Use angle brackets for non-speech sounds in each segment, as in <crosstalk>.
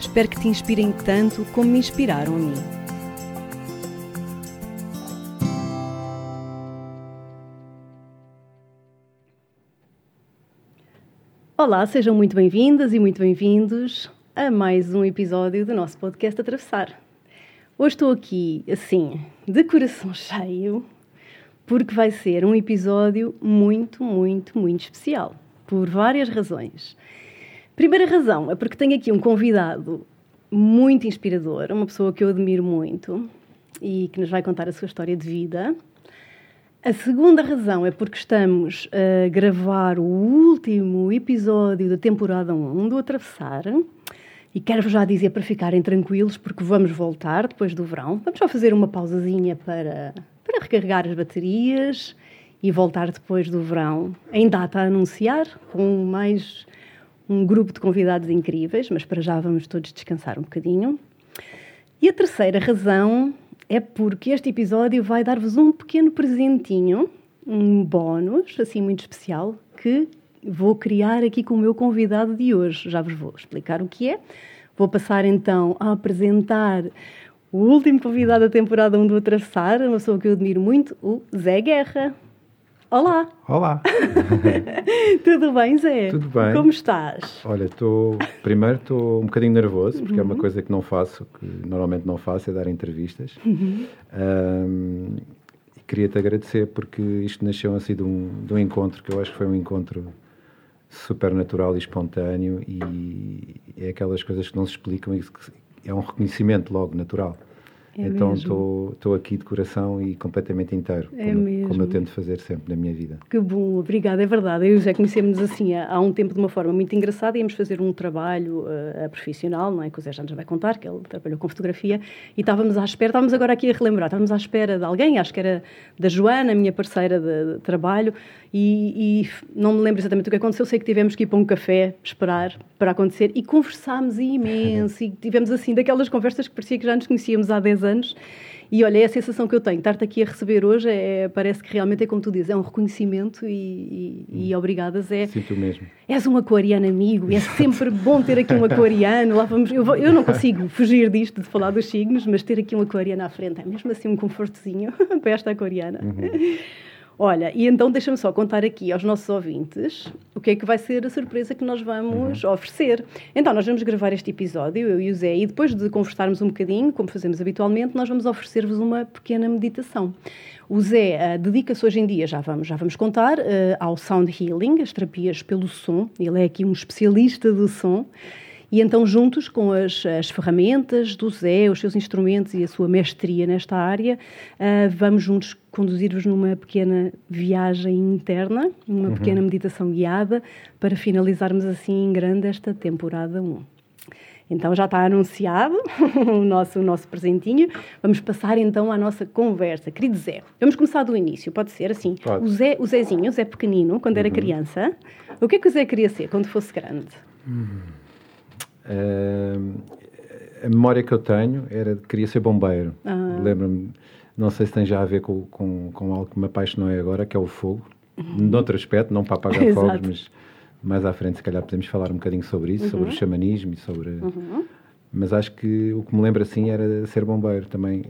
Espero que te inspirem tanto como me inspiraram a mim. Olá, sejam muito bem-vindas e muito bem-vindos a mais um episódio do nosso podcast Atravessar. Hoje estou aqui, assim, de coração <laughs> cheio, porque vai ser um episódio muito, muito, muito especial, por várias razões. Primeira razão é porque tenho aqui um convidado muito inspirador, uma pessoa que eu admiro muito e que nos vai contar a sua história de vida. A segunda razão é porque estamos a gravar o último episódio da temporada 1 do Atravessar. E quero-vos já dizer para ficarem tranquilos, porque vamos voltar depois do verão. Vamos só fazer uma pausazinha para, para recarregar as baterias e voltar depois do verão, em data a anunciar, com mais um grupo de convidados incríveis, mas para já vamos todos descansar um bocadinho. E a terceira razão é porque este episódio vai dar-vos um pequeno presentinho, um bónus, assim muito especial, que vou criar aqui com o meu convidado de hoje. Já vos vou explicar o que é. Vou passar então a apresentar o último convidado da temporada 1 do Atravessar, uma pessoa que eu admiro muito, o Zé Guerra. Olá! Olá! <laughs> Tudo bem, Zé? Tudo bem. Como estás? Olha, estou. Primeiro estou um bocadinho nervoso, porque uhum. é uma coisa que não faço, que normalmente não faço, é dar entrevistas. Uhum. Um, queria-te agradecer porque isto nasceu assim de um, de um encontro que eu acho que foi um encontro super natural e espontâneo e é aquelas coisas que não se explicam e que é um reconhecimento logo natural. É então estou aqui de coração e completamente inteiro, é como, mesmo. como eu tento fazer sempre na minha vida. Que bom, obrigada, é verdade. Eu já conhecemos assim há, há, um tempo de uma forma muito engraçada, íamos fazer um trabalho uh, profissional, não é? Que o Zé já nos vai contar, que ele trabalhou com fotografia, e estávamos à espera, estávamos agora aqui a relembrar, estávamos à espera de alguém, acho que era da Joana, minha parceira de, de trabalho, e, e, não me lembro exatamente o que aconteceu, sei que tivemos que ir para um café esperar para acontecer e conversámos imenso e tivemos assim daquelas conversas que parecia que já nos conhecíamos há 10 anos e olha, é a sensação que eu tenho, estar-te aqui a receber hoje é, parece que realmente é como tu dizes, é um reconhecimento e, e, e hum. obrigadas. É, Sinto mesmo. És um aquariano amigo, é sempre bom ter aqui um aquariano. Lá vamos, eu, eu não consigo fugir disto de falar dos signos, mas ter aqui um aquariano à frente é mesmo assim um confortozinho <laughs> para esta aquariana. Uhum. Olha, e então deixa-me só contar aqui aos nossos ouvintes o que é que vai ser a surpresa que nós vamos uhum. oferecer. Então, nós vamos gravar este episódio, eu e o Zé, e depois de conversarmos um bocadinho, como fazemos habitualmente, nós vamos oferecer-vos uma pequena meditação. O Zé uh, dedica-se hoje em dia, já vamos, já vamos contar, uh, ao sound healing, as terapias pelo som. Ele é aqui um especialista do som. E então, juntos com as, as, ferramentas do Zé, os seus instrumentos e a sua mestria nesta área, uh, vamos juntos conduzir-vos numa pequena viagem interna, uma uhum. pequena meditação guiada, para finalizarmos assim em grande esta temporada 1. Então já está anunciado <laughs> o nosso, o nosso presentinho. Vamos passar então à nossa conversa. Querido Zé, vamos começar do início, pode ser assim. Pode. O, Zé, o Zezinho, o Zé pequenino, quando era uhum. criança, o que é que o Zé queria ser quando fosse grande? Uhum. A memória que eu tenho era de queria ser bombeiro. Ah. Lembro-me, não sei se tem já a ver com, com, com algo que me apaixonou agora, que é o fogo. Uhum. Noutro aspecto, não para <laughs> apagar fogos, mas mais à frente, se calhar, podemos falar um bocadinho sobre isso, uhum. sobre o xamanismo e sobre. Uhum. Mas acho que o que me lembra assim era ser bombeiro também.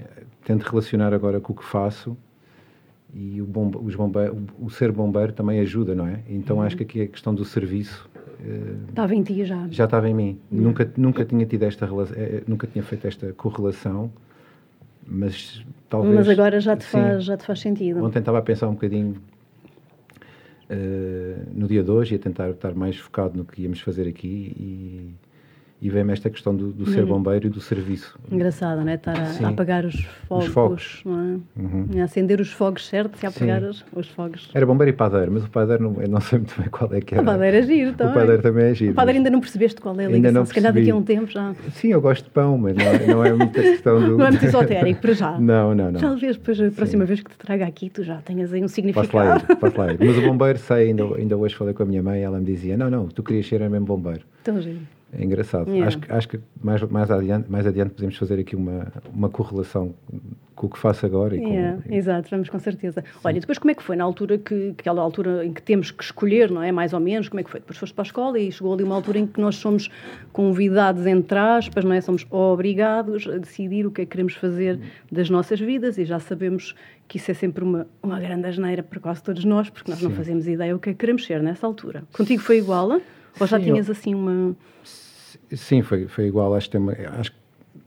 Tento relacionar agora com o que faço e o, bombe, os bombe, o, ser bombeiro também ajuda, não é? Então acho que aqui a questão do serviço Estava em ti já. Já estava em mim. Nunca, nunca tinha tido esta relação, eh, eh, nunca tinha feito esta correlação, mas talvez. Mas agora já te, sim, faz, já te faz sentido. Ontem estava a pensar um bocadinho uh, no dia de hoje e a tentar estar mais focado no que íamos fazer aqui e, e vem-me esta questão do, do ser uhum. bombeiro e do serviço. Engraçado, não é? Estar a, a apagar os fogos, os fogos. Não é? Uhum. A acender os fogos, certo? E a apagar os, os, fogos. Era bombeiro e padeiro, mas o padeiro não, não sei muito bem qual é que era. O padeiro é giro também. O padeiro também é giro. O padeiro ainda não percebeste qual é a ligação, se calhar daqui a um tempo já. Sim, eu gosto de pão, mas não é, não é muita questão do... <laughs> não é muito esotérico, para já. Não, não, não. Talvez depois a próxima Sim. vez que te traga aqui tu já tenhas aí um significado. Posso lá ir, posso lá ir. Mas o <laughs> bombeiro, sei, ainda, ainda hoje falei com a minha mãe, ela me dizia, não, não, tu querias ser mesmo bombeiro. Tão giro. É engraçado. Yeah. Acho, acho que mais, mais, adiante, mais adiante podemos fazer aqui uma, uma correlação com o que faço agora. E yeah, com, Exato, vamos com certeza. Sim. Olha, depois como é que foi na altura que, aquela altura em que temos que escolher, não é? Mais ou menos, como é que foi? Depois foste para a escola e chegou ali uma altura em que nós somos convidados, entre aspas, não é? Somos obrigados a decidir o que é que queremos fazer das nossas vidas e já sabemos que isso é sempre uma, uma grande asneira para quase todos nós, porque nós Sim. não fazemos ideia o que é que queremos ser nessa altura. Contigo foi igual? Ou já Sim, tinhas assim uma. Sim, foi, foi igual. Acho que, uma, acho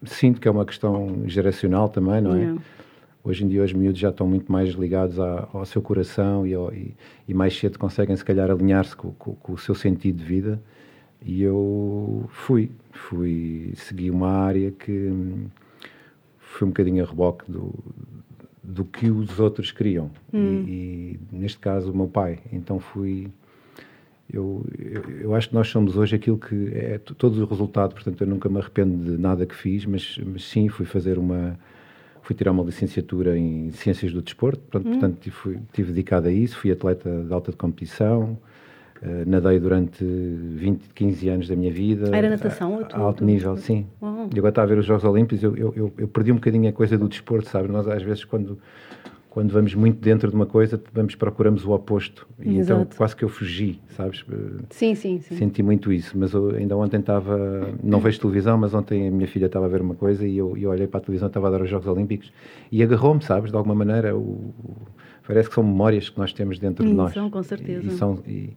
sinto que é uma questão geracional também, não é? Yeah. Hoje em dia os miúdos já estão muito mais ligados à, ao seu coração e, ao, e, e, mais cedo conseguem se calhar alinhar-se com, com, com, o seu sentido de vida. E eu fui, fui, segui uma área que foi um bocadinho a reboque do, do que os outros queriam. Hum. E, e, neste caso o meu pai. Então fui eu, eu, eu, acho que nós somos hoje aquilo que é todo o resultado, portanto eu nunca me arrependo de nada que fiz, mas, mas sim, fui fazer uma, fui tirar uma licenciatura em Ciências do Desporto, portanto, hum. portanto fui, estive dedicado a isso, fui atleta de alta de competição, uh, nadei durante 20, 15 anos da minha vida. Era natação? A, a alto nível, sim. Uau. E agora está a ver os Jogos Olímpicos, eu, eu, eu, perdi um bocadinho a coisa do desporto, sabe? Nós às vezes quando quando vamos muito dentro de uma coisa, vamos procuramos o oposto. E então Exato. então quase que eu fugi, sabes? Sim, sim, sim. Senti muito isso. Mas eu ainda ontem estava, não vejo televisão, mas ontem a minha filha estava a ver uma coisa e eu, eu olhei para a televisão, estava a dar os Jogos Olímpicos e agarrou-me, sabes? De alguma maneira, o, parece que são memórias que nós temos dentro de nós. São, com certeza. E, e são, e,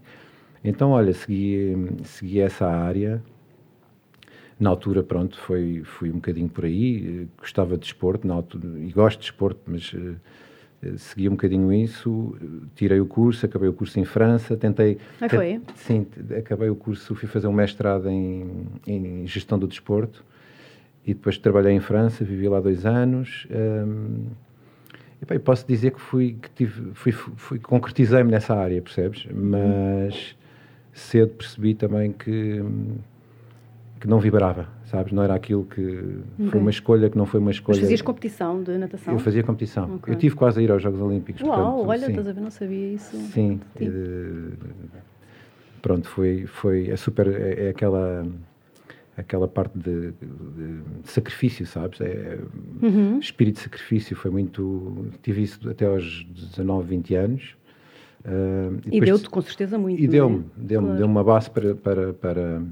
então, olha, segui, segui essa área. Na altura, pronto, foi, fui um bocadinho por aí. Gostava de esporte, na altura, e gosto de esporte, mas segui um bocadinho isso, tirei o curso, acabei o curso em França, tentei... Ah, foi? Sim, acabei o curso, fui fazer um mestrado em, em gestão do desporto e depois trabalhei em França, vivi lá dois anos um, e posso dizer que fui, que tive, fui, fui concretizei-me nessa área, percebes? Mas cedo percebi também que, que não vibrava sabes? Não era aquilo que. Okay. Foi uma escolha que não foi uma escolha. Mas fazias competição de natação? Eu fazia competição. Okay. Eu tive quase a ir aos Jogos Olímpicos. Uau, portanto, olha, sim. estás a ver, não sabia isso. Sim. Uh, pronto, foi, foi é super. É, é aquela aquela parte de, de, de, sacrifício, sabes? É, uhum. Espírito de sacrifício foi muito. Tive isso até aos 19, 20 anos. Uh, e, e deu-te com certeza muito. E deu-me, é? deu-me claro. deu uma base para, para, para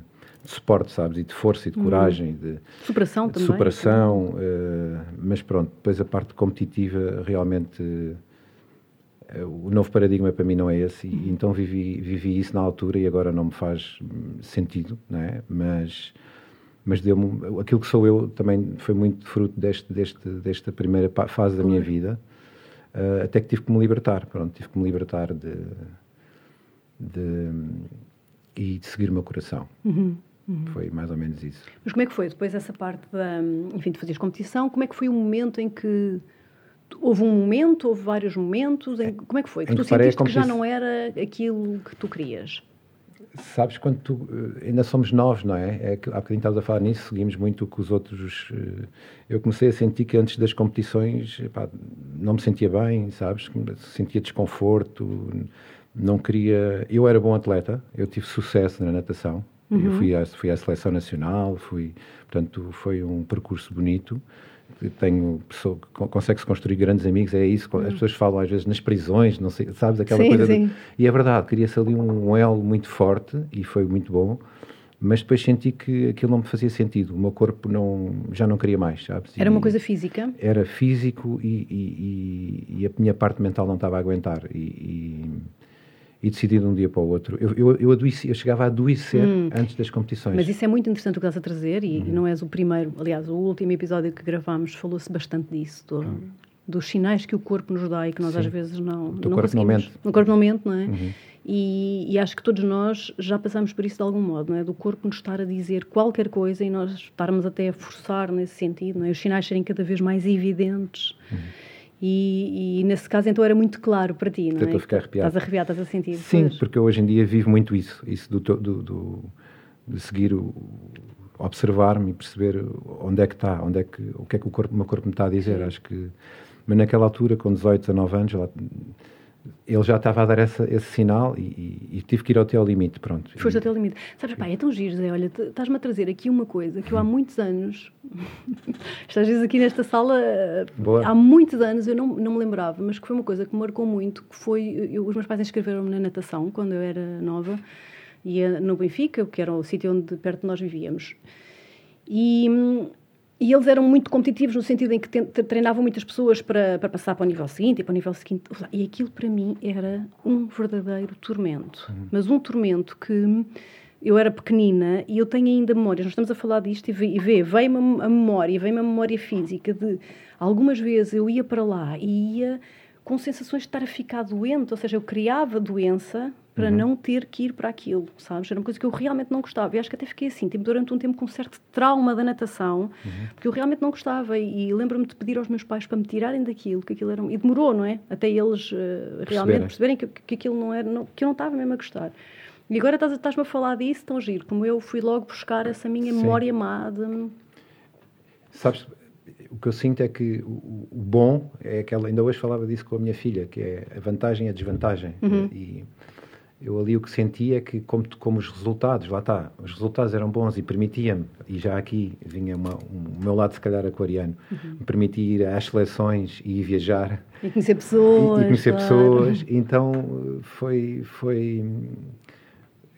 de suporte, sabes? E de força e de uhum. coragem. De, superação de também. Superação, uh, mas pronto, depois a parte competitiva realmente. Uh, o novo paradigma para mim não é esse, e uhum. então vivi, vivi isso na altura e agora não me faz sentido, não é? Mas, mas deu-me. Aquilo que sou eu também foi muito fruto deste, deste, desta primeira fase da minha vida, uh, até que tive que me libertar, pronto, tive que me libertar de. de e de seguir o meu coração. Uhum. Uhum. Foi mais ou menos isso. Mas como é que foi depois essa parte da, enfim, de fazeres competição? Como é que foi o momento em que houve um momento, houve vários momentos? Em, como é que foi? Que tu sentiste que já não era aquilo que tu querias? Sabes, quando tu, eh, ainda somos novos, não é? é que, há bocadinho estavas a falar nisso, seguimos muito o que os outros. Eh, eu comecei a sentir que antes das competições epá, não me sentia bem, sabes? Sentia desconforto, não queria. Eu era bom atleta, eu tive sucesso na natação, Uhum. Eu fui à, fui à seleção nacional, fui, portanto, foi um percurso bonito. Tenho pessoa, consegue-se construir grandes amigos, é isso. Uhum. As pessoas falam às vezes nas prisões, não sei, sabes aquela sim, coisa. Sim. De, e é verdade, queria-se ali um, elo muito forte e foi muito bom mas depois senti que aquilo não me fazia sentido. O meu corpo não, já não queria mais, sabes? Era uma coisa física? Era físico e, e, e, e, a minha parte mental não estava a aguentar. E, e decidi de um dia para o outro. Eu, eu, eu, adoeci, eu chegava a adoecer hum. antes das competições. Mas isso é muito interessante o que estás a trazer e, hum. não és o primeiro. Aliás, o último episódio que gravámos falou-se bastante disso. Do, hum. dos sinais que o corpo nos dá e que nós Sim. às vezes não, do não corpo conseguimos. Não mente. No corpo mente, não é? Uhum. E, e, acho que todos nós já passamos por isso de algum modo, não é? Do corpo nos estar a dizer qualquer coisa e nós estarmos até a forçar nesse sentido, não é? Os sinais serem cada vez mais evidentes. Uhum. E, e, nesse caso então era muito claro para ti, não é? Estou a ficar arrepiado. Estás arrepiado, estás a sentir. Sim, pois. porque eu hoje em dia vivo muito isso, isso do, do, do de seguir o observar-me e perceber onde é que está, onde é que o que é que o corpo, o meu corpo me está a dizer. Sim. Acho que mas naquela altura, com 18, 19 anos, ela, ele já estava a dar essa, esse sinal e, e, e, tive que ir até ao limite, pronto. Foste até ao limite. Sabes, pai, é tão giro, Zé, olha, estás-me a trazer aqui uma coisa que eu há muitos anos, <laughs> estás vezes aqui nesta sala, Boa. há muitos anos, eu não, não me lembrava, mas que foi uma coisa que me marcou muito, que foi, eu, os meus pais inscreveram-me na natação, quando eu era nova, ia no Benfica, que era o sítio onde perto de nós vivíamos. E hum, e eles eram muito competitivos no sentido em que treinavam muitas pessoas para, para passar para o nível seguinte e para o nível seguinte. E aquilo para mim era um verdadeiro tormento. Uhum. Mas um tormento que eu era pequenina e eu tenho ainda memórias. Nós estamos a falar disto e vê, veio-me a memória, veio-me a memória física de algumas vezes eu ia para lá e ia com sensações de estar a ficar doente, ou seja, eu criava doença para uhum. não ter que ir para aquilo, sabes? Era uma coisa que eu realmente não gostava. E acho que até fiquei assim, tipo, durante um tempo com um certo trauma da natação, uhum. porque eu realmente não gostava. E, e lembro-me de pedir aos meus pais para me tirarem daquilo, que aquilo era. E demorou, não é? Até eles uh, realmente perceberem que, que aquilo não era. Não, que eu não estava mesmo a gostar. E agora estás-me estás a falar disso, tão giro, como eu fui logo buscar essa minha Sim. memória má de... Sabes, o que eu sinto é que o, o, bom é aquela. Ainda hoje falava disso com a minha filha, que é a vantagem e a desvantagem. Uhum. E eu ali o que sentia é que, como, como os resultados, lá está, os resultados eram bons e permitia-me, e já aqui vinha uma, um, o meu lado, se calhar, aquariano, uhum. me permitia ir às seleções e viajar. E conhecer pessoas. E, e conhecer claro. pessoas. Então foi. foi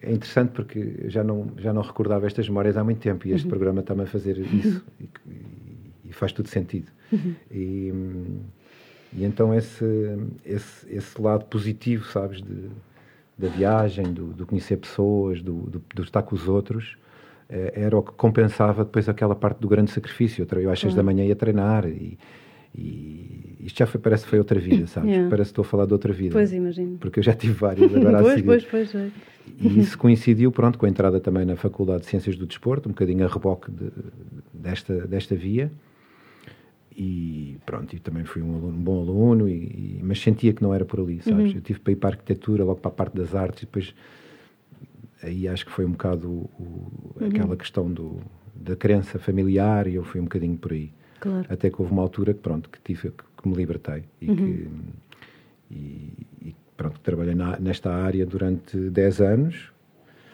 é interessante porque já não, já não recordava estas memórias há muito tempo e este uhum. programa está-me a fazer isso e, e, faz tudo sentido. Uhum. E, e então esse, esse, esse lado positivo, sabes, de, da viagem, do, do conhecer pessoas, do, do, do, estar com os outros, eh, era o que compensava depois aquela parte do grande sacrifício. Eu às seis da manhã ia treinar e, e isto já foi, parece que foi outra vida, sabes? Yeah. Parece que estou a falar de outra vida. Pois, imagino. Porque eu já tive várias <laughs> agora pois, a seguir. Pois, pois, é. E isso coincidiu, pronto, com a entrada também na Faculdade de Ciências do Desporto, um bocadinho a reboque de, desta, desta via e pronto, e também fui um, aluno, um bom aluno, e, e, mas sentia que não era por ali, sabes? Uhum. Eu tive para ir para a arquitetura, logo para a parte das artes, e depois aí acho que foi um bocado o, o, uhum. aquela questão do, da crença familiar, e eu fui um bocadinho por aí. Claro. Até que houve uma altura que, pronto, que, tive, que, que me libertei e uhum. que. E, e, pronto, trabalhei na, nesta área durante 10 anos,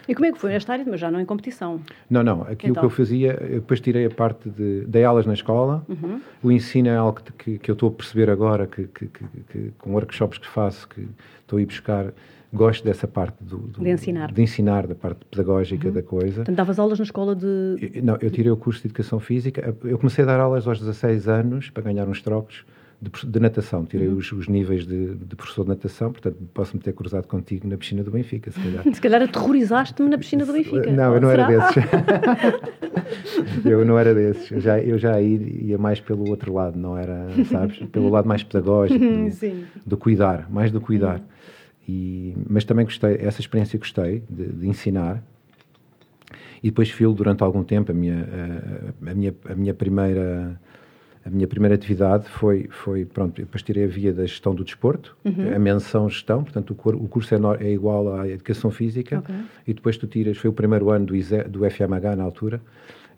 e como é que foi esta área, mas já não em competição? Não, não. Aquilo então. que eu fazia, eu depois tirei a parte de. dei aulas na escola. Uhum. O ensino é algo que, que eu estou a perceber agora, que, que, que, com workshops que faço, que estou a ir buscar. Gosto dessa parte do, do, de ensinar. De ensinar, da parte pedagógica uhum. da coisa. Portanto, davas aulas na escola de. Eu, não, eu tirei o curso de Educação Física. Eu comecei a dar aulas aos 16 anos para ganhar uns trocos de, de natação. Tirei uhum. os, os, níveis de, de, professor de natação, portanto, posso-me ter cruzado contigo na piscina do Benfica, se calhar. <laughs> se calhar aterrorizaste-me na piscina do Benfica. Não, eu não era desses. <laughs> eu não era desses. Eu já, eu já ia mais pelo outro lado, não era, sabes? Pelo lado mais pedagógico, do, do cuidar, mais do cuidar. Uhum. E, mas também gostei, essa experiência gostei de, de ensinar. E depois filo durante algum tempo a minha, a, a minha, a minha primeira a minha primeira atividade foi, foi pronto, depois tirei a via da gestão do desporto, uhum. a menção gestão, portanto o, curso é, no, é, igual à educação física, okay. e depois tu tiras, foi o primeiro ano do, ISE, do FMH na altura,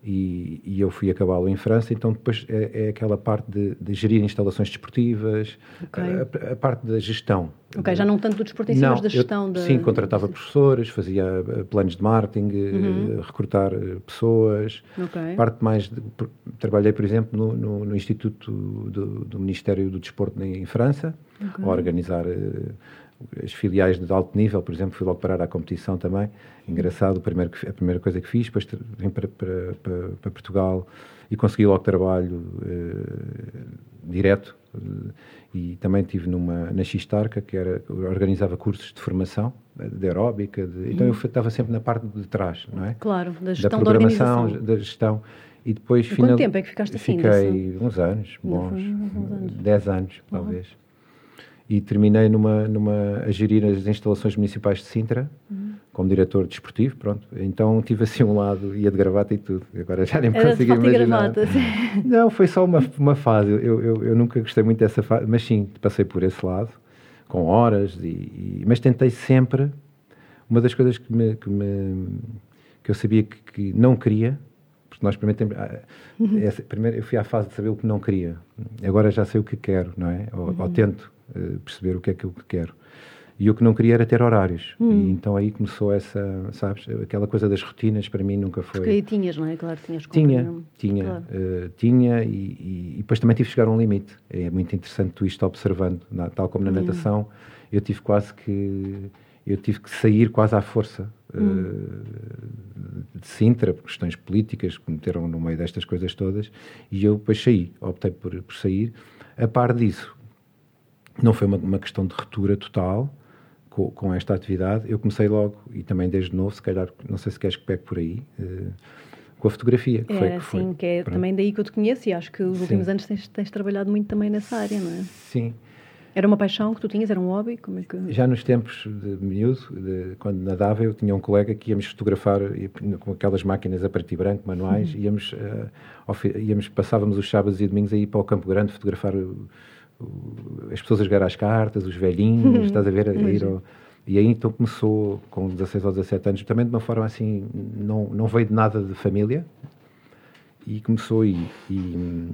e, e, eu fui acabá-lo em França, então depois é, é aquela parte de, de, gerir instalações desportivas, okay. a, a, parte da gestão. Ok, já não tanto do desporto em si, mas da gestão. Eu, da... Sim, contratava professores, fazia eh, planos de marketing, eh, uhum. recrutar eh, pessoas. Okay. Parte mais. De, trabalhei, por exemplo, no, no, no Instituto do, do, Ministério do Desporto em França, okay. a organizar as filiais de alto nível, por exemplo, fui logo parar à competição também. Engraçado, a primeira, a primeira coisa que fiz, depois vim para, para, para, para Portugal e consegui logo trabalho eh, direto. Eh, e também tive numa, na Xistarca, que era, organizava cursos de formação, de aeróbica, de, então eu estava sempre na parte de trás, não é? Claro, da gestão da programação, da, da gestão. E depois... Final... Quanto tempo é que ficaste assim? Fiquei dessa... uns anos, bons. Uns anos. Dez anos, talvez. E terminei numa, numa, a gerir as instalações municipais de Sintra, uhum. como diretor desportivo, pronto. Então tive assim um lado, ia de gravata e tudo. Agora já nem me consigo imaginar. Gravata, <laughs> Não, foi só uma, uma fase. Eu, eu, eu nunca gostei muito dessa fase, mas sim, passei por esse lado, com horas, e, e mas tentei sempre... Uma das coisas que, me, que, me, que eu sabia que, que não queria porque nós primeiro, temos, ah, uhum. essa, primeiro eu fui à fase de saber o que não queria. Agora já sei o que quero, não é? Ou, uhum. ou tento uh, perceber o que é que eu quero. E o que não queria era ter horários. Uhum. E então aí começou essa, sabes, aquela coisa das rotinas para mim nunca foi. Porque aí tinhas, não é? Claro, tinhas Tinha, tinha, claro. uh, tinha e, e, e, depois também tive que chegar a um limite. É muito interessante tu isto observando, na, tal como na uhum. natação, eu tive quase que eu tive que sair quase à força uh, de Sintra, por questões políticas que meteram no meio destas coisas todas, e eu depois saí, optei por, por sair. A par disso, não foi uma, uma questão de ruptura total com, com, esta atividade, eu comecei logo, e também desde novo, se calhar, não sei se queres que pegue por aí, uh, com a fotografia. Que é, foi, que foi, sim, que é pronto. também daí que eu te conheço e acho que os sim. últimos anos tens, tens trabalhado muito também nessa área, não é? Sim. Era uma paixão que tu tinhas? Era um hobby? Como é que... Já nos tempos de miúdo, de, quando nadava, eu tinha um colega que íamos fotografar com aquelas máquinas a preto e branco, manuais, uhum. íamos, uh, íamos, passávamos os sábados e domingos aí para o Campo Grande fotografar o, as pessoas a jogar às cartas, os velhinhos, uhum. estás a ver? A ir ao, e aí então começou, com 16 ou 17 anos, também de uma forma assim, não, não veio de nada de família, e começou aí. E,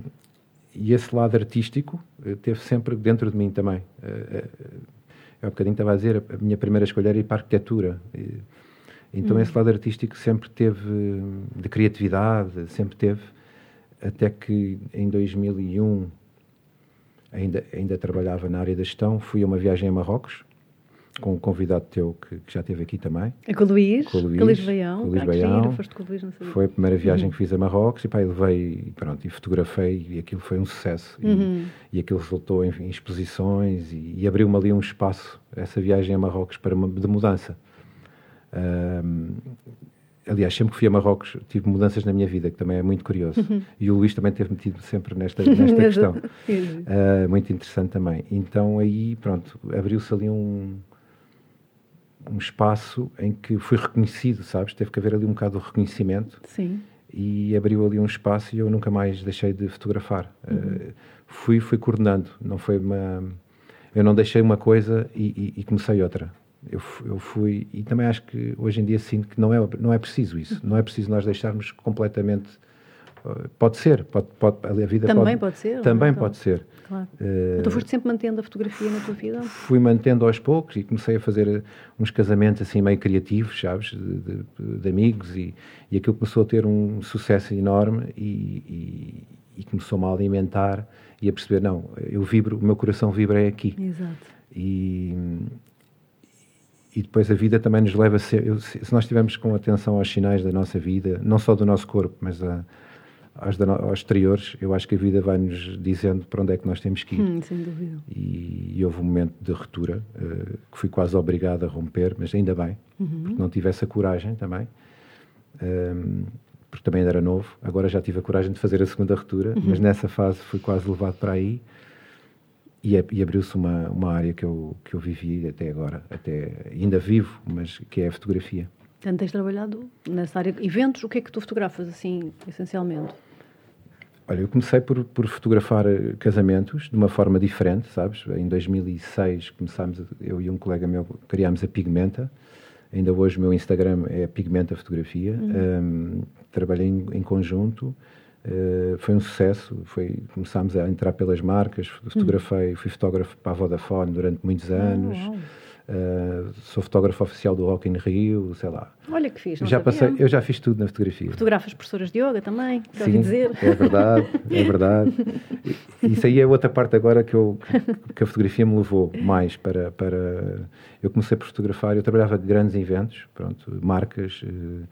e esse lado artístico eh, teve sempre dentro de mim também. É um bocadinho estava a dizer, a minha primeira escolha era ir para a arquitetura. Então hum. esse lado artístico sempre teve, de criatividade, sempre teve, até que em 2001 ainda, ainda trabalhava na área da gestão, fui a uma viagem a Marrocos, com um convidado teu que, que, já esteve aqui também. É com o Luís, com o Luís, com o Luís Baião. Com o Luís ah, Baião. Foste com o Luís, não sabia. Foi a primeira viagem uhum. que fiz a Marrocos e pá, levei, pronto, e fotografei e aquilo foi um sucesso. Uhum. E, e, aquilo resultou em, em exposições e, e abriu-me ali um espaço, essa viagem a Marrocos, para uma, de mudança. Um, aliás, sempre que fui a Marrocos tive mudanças na minha vida, que também é muito curioso. Uhum. E o Luís também teve metido sempre nesta, <laughs> nesta questão. uh, muito interessante também. Então aí, pronto, abriu-se ali um um espaço em que fui reconhecido, sabes? Teve que haver ali um bocado de reconhecimento. Sim. E abriu ali um espaço e eu nunca mais deixei de fotografar. Uhum. Uh, fui, fui coordenando, não foi uma... Eu não deixei uma coisa e, e, e comecei outra. Eu, eu, fui... E também acho que hoje em dia sinto que não é, não é preciso isso. Não é preciso nós deixarmos completamente Pode ser, pode, pode, a vida também pode, pode ser. Também pode ser. Claro. Uh, então foste sempre mantendo a fotografia na tua vida? Fui mantendo aos poucos e comecei a fazer uns casamentos assim meio criativos, sabes, de, de, de amigos e, e aquilo começou a ter um sucesso enorme e, e, e começou-me a alimentar e a perceber, não, eu vibro, o meu coração vibra é aqui. Exato. E, e depois a vida também nos leva a ser, se nós estivermos com atenção aos sinais da nossa vida, não só do nosso corpo, mas a aos, aos exteriores, eu acho que a vida vai-nos dizendo para onde é que nós temos que ir. Hum, sem dúvida. E, e, houve um momento de ruptura uh, que fui quase obrigado a romper, mas ainda bem, uhum. porque não tive essa coragem também. Um, ehm, porque também era novo. Agora já tive a coragem de fazer a segunda ruptura, uhum. mas nessa fase fui quase levado para aí. E, é, e abriu-se uma, uma área que eu, que eu vivi até agora, até ainda vivo, mas que é a fotografia. Portanto, tens trabalhado nessa área. Eventos, o que é que tu fotografas, assim, essencialmente? Olha, eu comecei por, por fotografar eh, casamentos de uma forma diferente, sabes? Em 2006 começámos, eu e um colega meu criámos a Pigmenta. Ainda hoje o meu Instagram é Pigmenta Fotografia. Uhum. Um, trabalhei em, em conjunto. Uh, foi um sucesso. Foi, começámos a entrar pelas marcas. Fotografei, uhum. fui fotógrafo para a Vodafone durante muitos anos. Oh, Uh, sou fotógrafo oficial do Rock in Rio, sei lá. Olha que fiz. Já passei, eu já fiz tudo na fotografia. Fotografas professoras de yoga também, Sim, dizer. É verdade, é verdade. <laughs> Isso aí é outra parte agora que, eu, que a fotografia me levou mais para, para. Eu comecei por fotografar, eu trabalhava de grandes eventos, pronto, marcas. Uh,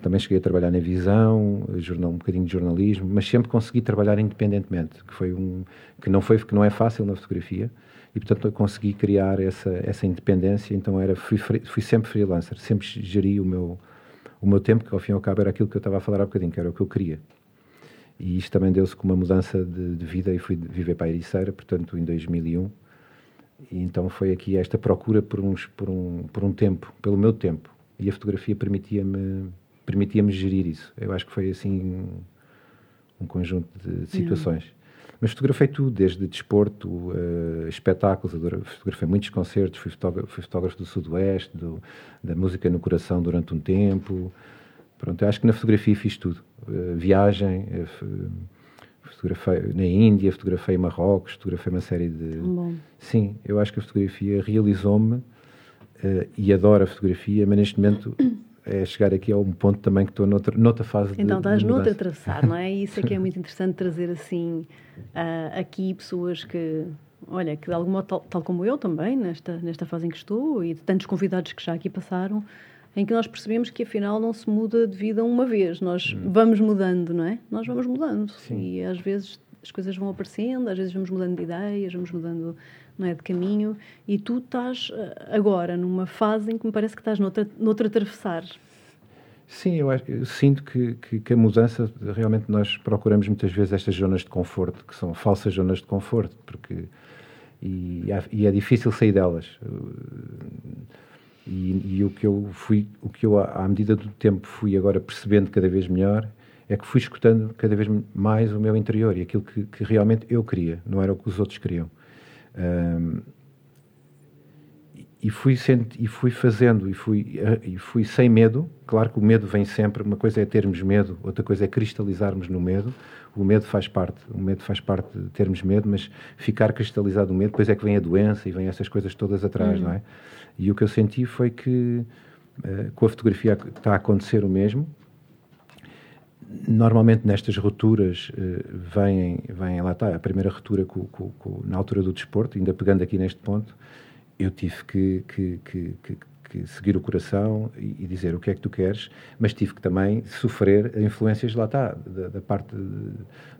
também cheguei a trabalhar na visão, jornal, um bocadinho de jornalismo, mas sempre consegui trabalhar independentemente, que foi um que não foi que não é fácil na fotografia e portanto eu consegui criar essa essa independência então era fui, fui sempre freelancer sempre geri o meu o meu tempo que ao fim e ao cabo era aquilo que eu estava a falar há bocadinho que era o que eu queria E isto também deu-se com uma mudança de, de, vida e fui viver para a Ericeira, portanto, em 2001. E então foi aqui esta procura por, uns, por, um, por um tempo, pelo meu tempo. E a fotografia permitia-me permitia-me gerir isso. Eu acho que foi assim um, conjunto de situações. Mas fotografei tudo, desde desporto, uh, espetáculos, fotografei muitos concertos, fui fotógrafo, fui fotógrafo do Sudoeste, do, da música no coração durante um tempo. Pronto, eu acho que na fotografia fiz tudo. Uh, viagem, uh, fotografei na Índia, fotografei Marrocos, fotografei uma série de... Bom. Sim, eu acho que a fotografia realizou-me e adoro a fotografia, mas neste momento é chegar aqui a um ponto também que estou noutra, noutra fase então, de Então estás noutra traçar, não é? E isso é que é muito interessante trazer assim uh, aqui pessoas que, olha, que de algum modo, tal, tal, como eu também, nesta, nesta fase em que estou, e de tantos convidados que já aqui passaram, em que nós percebemos que afinal não se muda de vida uma vez, nós hum. vamos mudando, não é? Nós vamos mudando Sim. e às vezes as coisas vão aparecendo, às vezes vamos mudando de ideias, vamos mudando não é, de caminho, e tu estás eh, agora numa fase em que me parece que estás noutra, noutra atravessar. Sim, eu, eu sinto que, que, que, a mudança, realmente nós procuramos muitas vezes estas zonas de conforto, que são falsas zonas de conforto, porque e, e é difícil sair delas. E, e, o que eu fui, o que eu à medida do tempo fui agora percebendo cada vez melhor, é que fui escutando cada vez mais o meu interior e aquilo que, que realmente eu queria, não era o que os outros queriam. Um, e fui sent, e fui fazendo e fui e fui sem medo. Claro que o medo vem sempre uma coisa é termos medo outra coisa é cristalizarmos no medo. O medo faz parte o medo faz parte de termos medo mas ficar cristalizado no medo depois é que vem a doença e vem essas coisas todas atrás uhum. não é? E o que eu senti foi que uh, com a fotografia está a acontecer o mesmo normalmente nestas rupturas uh, vêm, vêm, lá está, a primeira ruptura com, com, com, na altura do desporto, ainda pegando aqui neste ponto, eu tive que, que, que, que seguir o coração e, e, dizer o que é que tu queres, mas tive que também sofrer influências lá está, da, da parte de,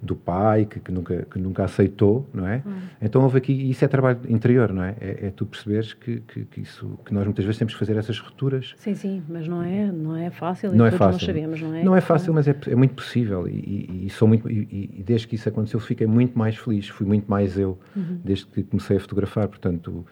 do pai, que, que, nunca, que nunca aceitou, não é? Hum. Então houve aqui, isso é trabalho interior, não é? É, é tu perceberes que, que, que, isso, que nós muitas vezes temos que fazer essas rupturas. Im, sim, mas não é, não é fácil, não é fácil. nós sabemos, não é? Não é fácil, mas é, é muito possível e, e, e sou muito, e, e, desde que isso aconteceu fiquei muito mais feliz, fui muito mais eu, uhum. desde que comecei a fotografar, portanto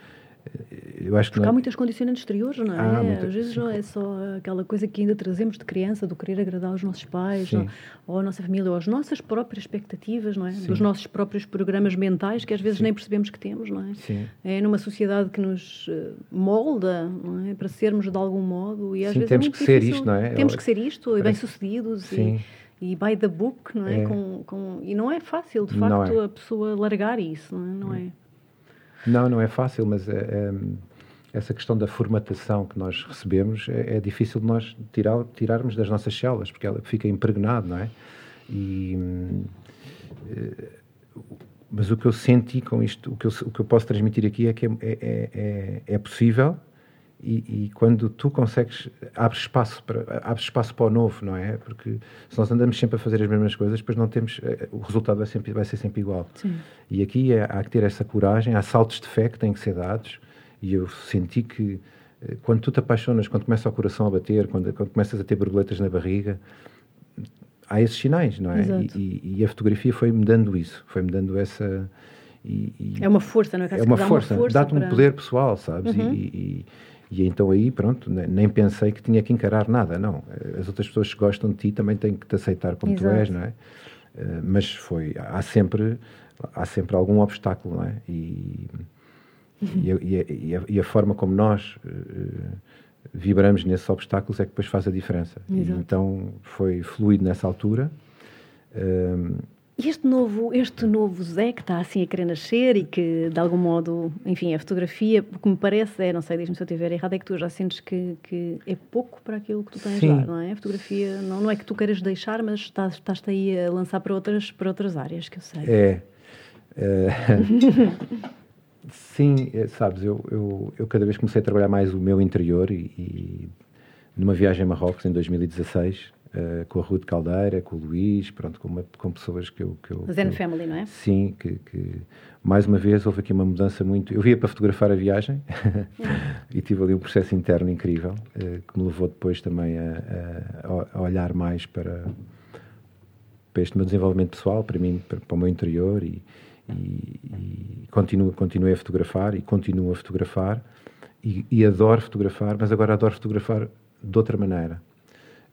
eu acho que não... há muitas condicionantes exteriores, não é? Ah, muita... Às vezes sim. não é só aquela coisa que ainda trazemos de criança, do querer agradar aos nossos pais, ou, ou, à nossa família, ou às nossas próprias expectativas, não é? Sim. Dos nossos próprios programas mentais que às vezes sim. nem percebemos que temos, não é? Sim. É numa sociedade que nos eh, molda, não é? Para sermos de algum modo e às vezes temos é que ser isto, não é? Temos que ser isto, e bem-sucedidos e e by the book, não é? é. Com, com, e não é fácil, de facto, é. a pessoa largar isso, não é? Não é. Não, não é fácil, mas é, é, essa questão da formatação que nós recebemos é, é, difícil de nós tirar, tirarmos das nossas células, porque ela fica impregnada, não é? E, eh, mas o que eu senti com isto, o que eu, o que eu posso transmitir aqui é que é, é, é, é possível e, e, quando tu consegues, abres espaço, para, abres espaço para o novo, não é? Porque se nós andamos sempre a fazer as mesmas coisas, depois não temos, eh, o resultado vai, sempre, vai ser sempre igual. Sim. E aqui é, há que ter essa coragem, há saltos de fé que têm que ser dados, e eu senti que eh, quando tu te apaixonas, quando começa o coração a bater, quando, quando começas a ter borboletas na barriga, há esses sinais, não é? E, e, e, a fotografia foi-me dando isso, foi-me dando essa. E, é uma força, não é? É uma força, força dá-te para... um poder pessoal, sabes? Uhum. E, e então aí, pronto, nem pensei que tinha que encarar nada, não. As outras pessoas que gostam de ti também têm que te aceitar como Exato. tu és, não é? Eh, mas foi, há sempre, há sempre algum obstáculo, não é? E, uhum. e, a, e, a, e, a, forma como nós uh, vibramos nesses obstáculos é que depois faz a diferença. então foi fluido nessa altura. Uh, este novo, este novo Zé que está assim a querer nascer e que de algum modo, enfim, a fotografia, o que me parece é, não sei, diz-me se eu estiver errado, é que tu já sentes que, que é pouco para aquilo que tu tens Sim. lá, não é? A fotografia não, não é que tu queiras deixar, mas estás, estás-te aí a lançar para outras, para outras áreas, que eu sei. É. é... <laughs> Sim, é, sabes, eu, eu, eu cada vez comecei a trabalhar mais o meu interior e, e numa viagem a Marrocos em 2016 Uh, com a Ruth Caldeira, com o Luís, pronto, com, uma, com pessoas que eu... Que eu Zen que Family, não é? Sim, que, que, mais uma vez houve aqui uma mudança muito... Eu via para fotografar a viagem <laughs> e tive ali um processo interno incrível uh, que me levou depois também a, a, a olhar mais para, para este meu desenvolvimento pessoal, para mim, para, para o meu interior e, e, e continuo, continuei a fotografar e continuo a fotografar e, e adoro fotografar, mas agora adoro fotografar de outra maneira.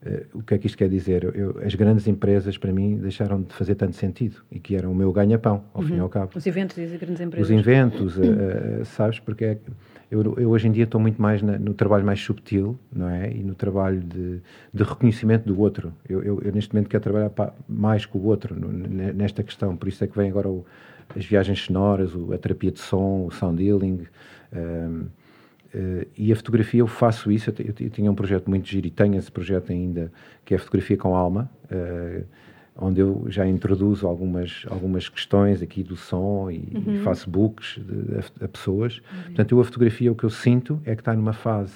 Uh, o que é que isto quer dizer? Eu, as grandes empresas, para mim, deixaram de fazer tanto sentido e que eram o meu ganha-pão, ao uhum. fim e ao cabo. Os eventos e as grandes empresas. Os eventos, uh, sabes? Porque é, eu, eu, hoje em dia estou muito mais na, no trabalho mais subtil, não é? E no trabalho de, de reconhecimento do outro. Eu, eu, neste momento quero trabalhar mais com o outro no, nesta questão, por isso é que vem agora o, as viagens sonoras, o, a terapia de som, o sound healing. Um, Uh, e a fotografia, eu faço isso. Eu, eu, eu, tinha um projeto muito giro e tenho esse projeto ainda, que é a fotografia com alma, uh, onde eu já introduzo algumas, algumas questões aqui do som e, uhum. e faço books de, a, a, pessoas. Uhum. Portanto, eu, a fotografia, o que eu sinto é que está numa fase.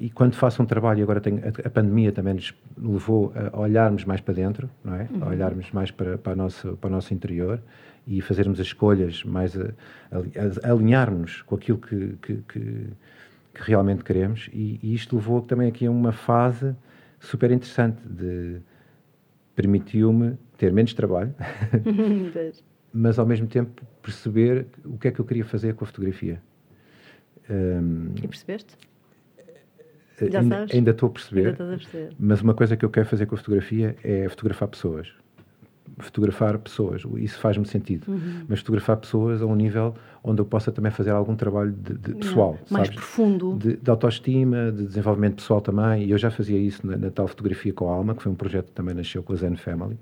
E quando faço um trabalho, e agora tenho, a, pandemia também nos levou a olharmos mais para dentro, não é? Uhum. A olharmos mais para, para, a nossa, para o nosso interior e fazermos as escolhas mais a, a, a alinharmos com aquilo que, que, que, que realmente queremos e, e, isto levou também aqui a uma fase super interessante de permitiu-me ter menos trabalho <laughs> mas ao mesmo tempo perceber o que é que eu queria fazer com a fotografia um, e percebeste? Já ainda, sabes? ainda estou a perceber, a perceber, mas uma coisa que eu quero fazer com a fotografia é fotografar pessoas fotografar pessoas, isso faz-me sentido. Uhum. Mas fotografar pessoas a um nível onde eu possa também fazer algum trabalho de, de pessoal. Não, mais sabes? profundo. De, de, autoestima, de desenvolvimento pessoal também. E eu já fazia isso na, na, tal fotografia com a alma, que foi um projeto que também nasceu com a Zen Family,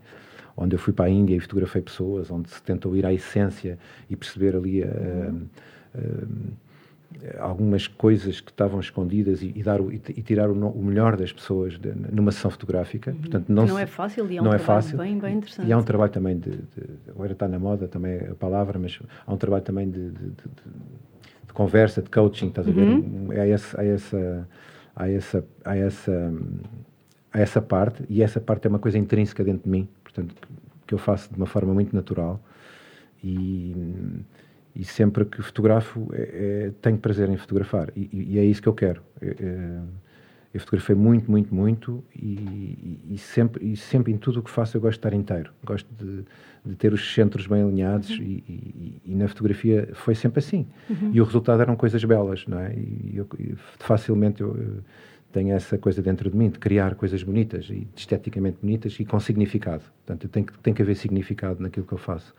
onde eu fui para a Índia e fotografei pessoas, onde se tentou ir à essência e perceber ali a. A, a algumas coisas que estavam escondidas e, e dar o, e, e tirar o, o, melhor das pessoas de, numa sessão fotográfica. Uhum. Portanto, não, não se, é fácil e é um não é trabalho é fácil. Bem, bem interessante. E há um trabalho também de, de, agora está na moda também a palavra, mas há um trabalho também de, de conversa, de coaching, estás uhum. a ver? Há, esse, há, essa, há, essa, há, essa, há essa parte e essa parte é uma coisa intrínseca dentro de mim, portanto, que eu faço de uma forma muito natural e e sempre que fotografo é, é, tenho prazer em fotografar e, e, é isso que eu quero. É, é eu fotografei muito, muito, muito e, e, sempre, e sempre em tudo o que faço eu gosto de estar inteiro. Gosto de, de ter os centros bem alinhados uhum. e, e, na fotografia foi sempre assim. Uhum. E o resultado eram coisas belas, não é? E eu, facilmente eu, eu tenho essa coisa dentro de mim de criar coisas bonitas e esteticamente bonitas e com significado. Portanto, tem que, tem que haver significado naquilo que eu faço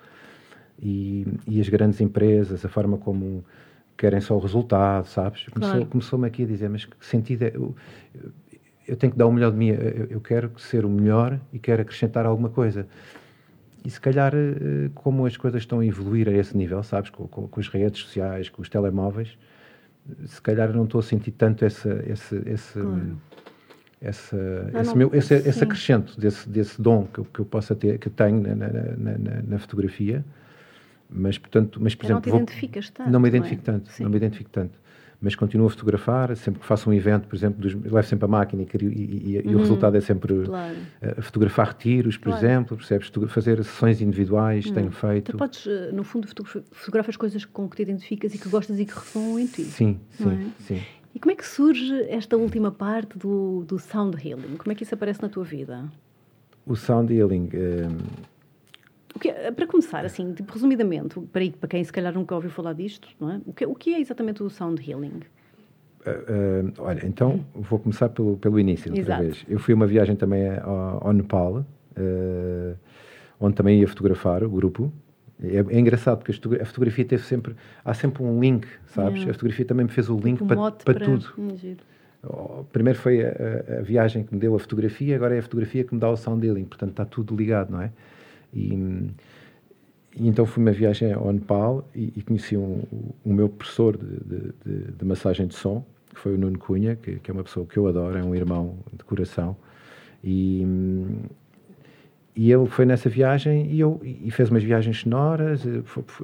e, e as grandes empresas, a forma como querem só o resultado, sabes? Começou, claro. Começou-me aqui a dizer, mas que sentido é... Eu, eu tenho que dar o melhor de mim, eu, eu quero ser o melhor e quero acrescentar alguma coisa. E se calhar, eh, como as coisas estão a evoluir a esse nível, sabes, com, com, com as redes sociais, com os telemóveis, se calhar não estou a sentir tanto essa, esse, esse, claro. essa, não, esse, não, meu, esse, esse acrescento desse, desse dom que eu, que eu possa ter, que tenho na, na, na, na fotografia, mas, portanto, mas, por exemplo, não te identificas tanto. Não me identifico não é? tanto, Sim. não me identifico tanto. Mas continuo a fotografar, sempre que faço um evento, por exemplo, dos, levo sempre a máquina e, e, e, uhum. o resultado é sempre claro. uh, fotografar retiros, por claro. exemplo, percebes? Fazer sessões individuais, uhum. tenho feito. Tu podes, eh, no fundo, fotografas coisas com que te identificas e que gostas e que ressoam em ti. Sim, sim, é? sim. E como é que surge esta última parte do, do sound healing? Como é que isso aparece na tua vida? O sound healing... Uh, que, para começar, assim, tipo, resumidamente, para, para quem se calhar nunca ouviu falar disto, não é? o, que, o que é exatamente o sound healing? Uh, uh, olha, então vou começar pelo, pelo início, outra Exato. vez. Eu fui uma viagem também ao, ao Nepal, uh, onde também ia fotografar o grupo. É, é engraçado porque a fotografia teve sempre. Há sempre um link, sabes? A fotografia também me fez o link tipo para, para, para, tudo. Hum, primeiro foi a, a, viagem que me deu a fotografia, agora é a fotografia que me dá o sound healing, portanto está tudo ligado, não é? E, e então fui uma viagem ao Nepal e, e conheci um, o meu professor de, de, de, massagem de som, que foi o Nuno Cunha, que, que, é uma pessoa que eu adoro, é um irmão de coração. E, e ele foi nessa viagem e, eu, e fez umas viagens sonoras.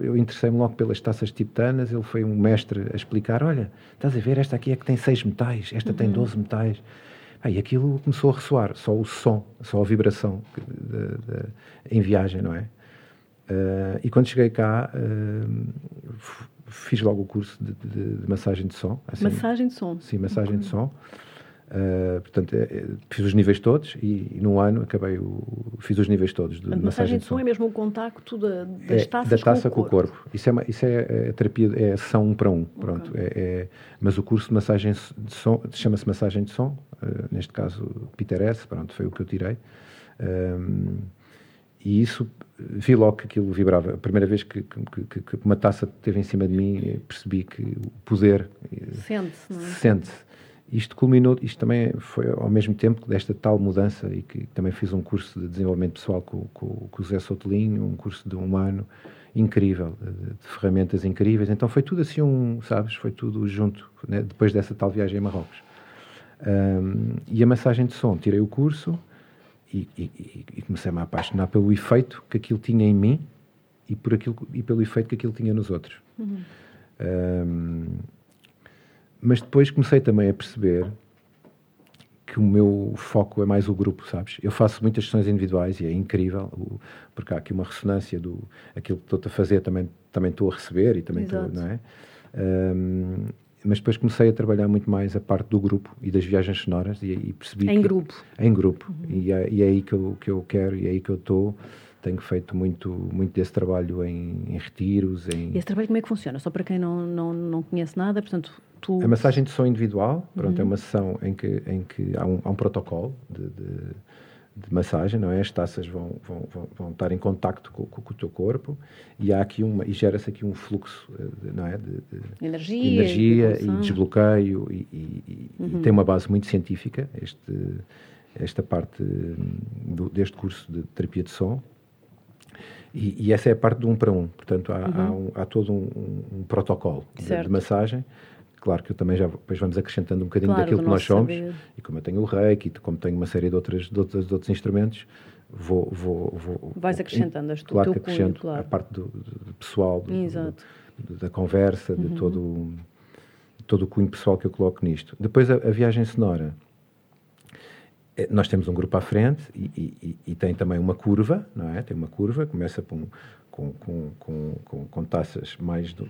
Eu interessei-me logo pelas taças tibetanas. Ele foi um mestre a explicar: olha, estás a ver, esta aqui é que tem seis metais, esta uhum. tem 12 metais. Aí aquilo começou a ressoar, só o som, só a vibração de, de, em viagem, não é? Uh, e quando cheguei cá, uh, fiz logo o curso de, de, massagem de som. Assim, massagem de som? Sim, massagem de som. Uh, portanto, é, fiz os níveis todos e, e num ano acabei o, fiz os níveis todos de, a massagem de som. é mesmo o contacto da, das é, taças da taça com o corpo. Com o corpo. Isso é, isso é a terapia, é sessão um para um, pronto. Okay. É, é, mas o curso de massagem de som chama-se massagem de som, uh, neste caso Peter S, pronto, foi o que eu tirei. Um, e isso vi logo que aquilo vibrava. A primeira vez que, que, que, uma taça teve em cima de mim, percebi que o poder sente-se. É? Sente isto culminou, isto também foi ao mesmo tempo desta tal mudança e que também fiz um curso de desenvolvimento pessoal com, com, com o Zé Sotelinho, um curso de um ano incrível, de, de, ferramentas incríveis. Então foi tudo assim um, sabes, foi tudo junto, né? depois dessa tal viagem a Marrocos. Um, e a massagem de som, tirei o curso e, e, e comecei-me a apaixonar pelo efeito que aquilo tinha em mim e, por aquilo, e pelo efeito que aquilo tinha nos outros. Uhum. Um, mas depois comecei também a perceber que o meu foco é mais o grupo, sabes? Eu faço muitas sessões individuais e é incrível, porque há aqui uma ressonância do aquilo que estou a fazer também também estou a receber e também estou, não é? Um, mas depois comecei a trabalhar muito mais a parte do grupo e das viagens sonoras e, e percebi em que, grupo em grupo uhum. e, é, e é aí que eu, que eu quero e é aí que eu estou tenho feito muito, muito desse trabalho em, em retiros. Em... E esse trabalho como é que funciona? Só para quem não, não, não conhece nada, portanto, tu... A massagem de som individual, pronto, é uhum. é uma sessão em que, em que há, um, há um protocolo de, de, de, massagem, não é? As taças vão, vão, vão, vão estar em contacto com, com, o teu corpo e há aqui uma, e gera-se aqui um fluxo, de, não é? De, de energia, energia e, e desbloqueio e, e, uhum. e, tem uma base muito científica, este, esta parte do, deste curso de terapia de som e, e, essa é a parte do um para um. Portanto, há, uhum. há, um, há todo um, um protocolo de, de, massagem. Claro que eu também já depois vamos acrescentando um bocadinho claro, daquilo que nós somos. Saber. E como eu tenho o reiki, como tenho uma série de, outras, de, outros, de outros instrumentos, vou, vou, vou. Vais acrescentando as Claro que acrescento claro. a parte do, do pessoal, do, da conversa, uhum. de todo, todo o cunho pessoal que eu coloco nisto. Depois a, a viagem sonora é, nós temos um grupo à frente e, e, e, tem também uma curva, não é? Tem uma curva, começa com, com, com, com, com taças mais do,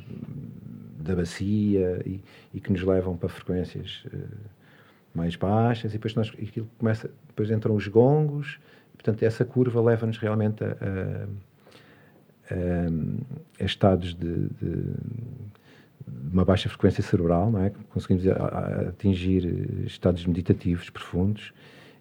da bacia e, e, que nos levam para frequências uh, mais baixas. E depois nós, aquilo começa, depois entram os gongos, e, portanto essa curva leva-nos realmente a, a, a, estados de, de uma baixa frequência cerebral, não é? Conseguimos atingir estados meditativos profundos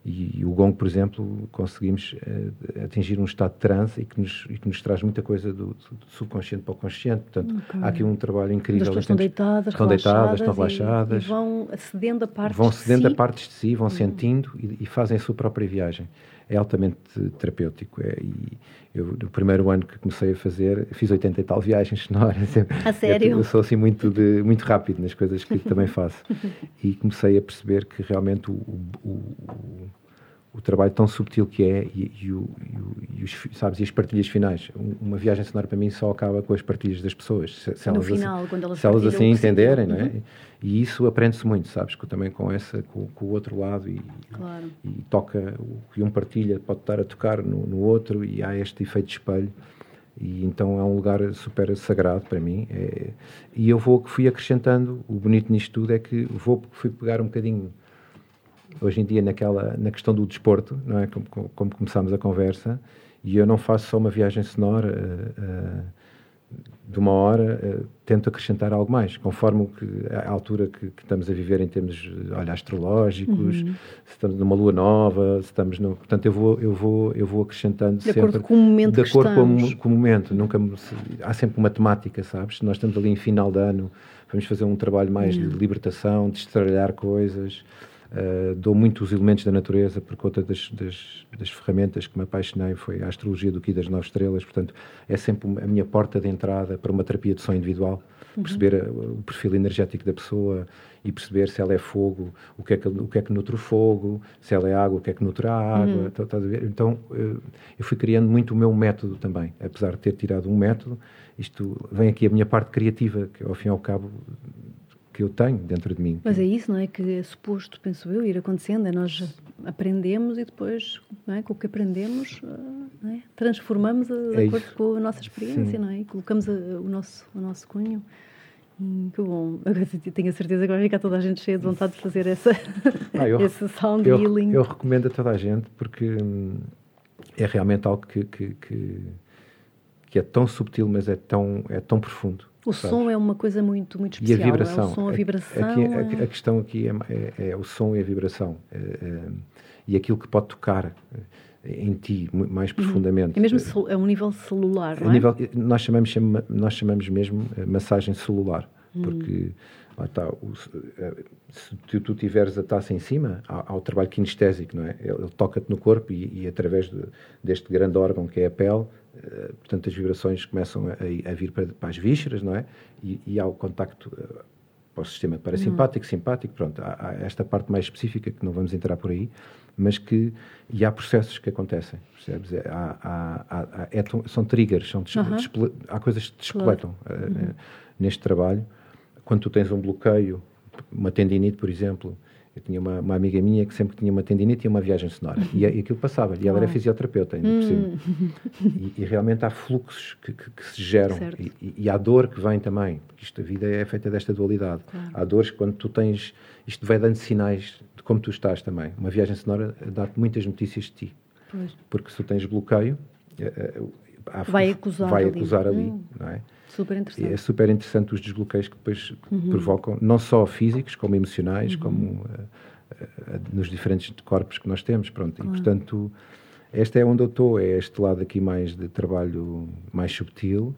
e, e, o gong, por exemplo, conseguimos uh, atingir um estado de transe e que nos, e que nos traz muita coisa do, do subconsciente para o consciente. Portanto, okay. há aqui um trabalho incrível. As pessoas estão deitadas, estão deitadas, estão relaxadas. E, vão acedendo a partes Vão cedendo si. a partes de si, vão uhum. sentindo e, e, fazem a sua própria viagem. É altamente terapêutico. É, e eu, no primeiro ano que comecei a fazer, fiz 80 e tal viagens <laughs> sonoras. A sério? Eu, sou assim muito, de, muito rápido nas coisas que também faço. <laughs> E comecei a perceber que realmente o, o, o o trabalho tão subtil que é e, e, o, e, os, sabes, e as partilhas finais. Uma viagem sonora para mim só acaba com as partilhas das pessoas. Se, se elas final, assim, quando elas se elas assim entenderem, não é? Uhum. E isso aprende-se muito, sabes? também com essa, com, com o outro lado e, claro. e, toca, o que um partilha pode estar a tocar no, no, outro e há este efeito de espelho. E então é um lugar super sagrado para mim. É, e eu vou, fui acrescentando, o bonito nisto tudo é que vou, fui pegar um bocadinho hoje em dia naquela na questão do desporto, não é como, como começámos a conversa, e eu não faço só uma viagem sonora uh, de uma hora, uh, tento acrescentar algo mais, conforme que, a altura que, que, estamos a viver em termos olha, astrológicos, uhum. se estamos numa lua nova, se estamos no, portanto eu vou eu vou eu vou acrescentando de sempre acordo com o momento de acordo com, com, o momento, nunca há sempre uma temática, sabes? Se nós estamos ali em final de ano, vamos fazer um trabalho mais uhum. de libertação, de estralhar coisas. Uh, dou muito os elementos da natureza, porque outra das, das, das, ferramentas que me apaixonei foi a astrologia do Ki das Nove Estrelas, portanto, é sempre a minha porta de entrada para uma terapia de som individual, uhum. perceber a, o perfil energético da pessoa e perceber se ela é fogo, o que é que, o que, é que nutre o fogo, se ela é água, o que é que nutre a água, uhum. Tá, tá a? Então, eu, eu fui criando muito o meu método também, apesar de ter tirado um método, isto vem aqui a minha parte criativa, que ao fim e ao cabo que eu tenho dentro de mim. Mas é isso, não é? Que é suposto, penso eu, ir acontecendo. É nós aprendemos e depois, é? com o que aprendemos, é? transformamos a, de é acordo isso. com a nossa experiência, Sim. não é? E colocamos a, o, nosso, o nosso cunho. Hum, que bom. Agora tenho a certeza que vai ficar toda a gente cheia de vontade de fazer essa, <laughs> ah, eu, esse sound eu, healing. Eu recomendo a toda a gente porque hum, é realmente algo que, que, que, que, é tão subtil, mas é tão, é tão profundo. O sabes? som é uma coisa muito, muito especial. E a vibração. É o som, a vibração. Aqui, a, a, questão aqui é, é, é, o som e a vibração. É, é, e aquilo que pode tocar em ti mais uhum. profundamente. É mesmo é um nível celular, não é? Nível, nós chamamos nós chamamos mesmo eh, massagem celular, uhum. porque lá está, o, eh, se tu, tu tiveres a taça em cima, há, há o trabalho kinestésico, não é? Ele, ele toca-te no corpo e, e através de, deste grande órgão que é a pele, uh, portanto as vibrações começam a, a vir para, para, as vísceras, não é? E, e há o contacto uh, para o sistema parasimpático, uhum. simpático, pronto, há, há, esta parte mais específica que não vamos entrar por aí, mas que e há processos que acontecem, percebes? É, há, há, é, são triggers, são uhum. há coisas que descoletam claro. uh, uhum. neste trabalho. Quando tu tens um bloqueio, uma tendinite, por exemplo, eu tinha uma, uma, amiga minha que sempre tinha uma tendinite e uma viagem sonora. E, e aquilo passava. E ela era fisioterapeuta, ainda por cima. Hum. E, e, realmente há fluxos que, que, que se geram. E, e, há dor que vem também. Porque isto, a vida é feita desta dualidade. Claro. Há dores que quando tu tens... Isto vai dando sinais de como tu estás também. Uma viagem sonora dá-te muitas notícias de ti. Pois. Porque se tu tens bloqueio... Eh, eh, há, vai acusar vai ali. Acusar ali hum. não é? Super interessante. E é super interessante os desbloqueios que depois uhum. provocam, não só físicos, como emocionais, uhum. como uh, uh, nos diferentes corpos que nós temos. Pronto. Claro. E, portanto, esta é onde eu estou, é este lado aqui mais de trabalho mais subtil.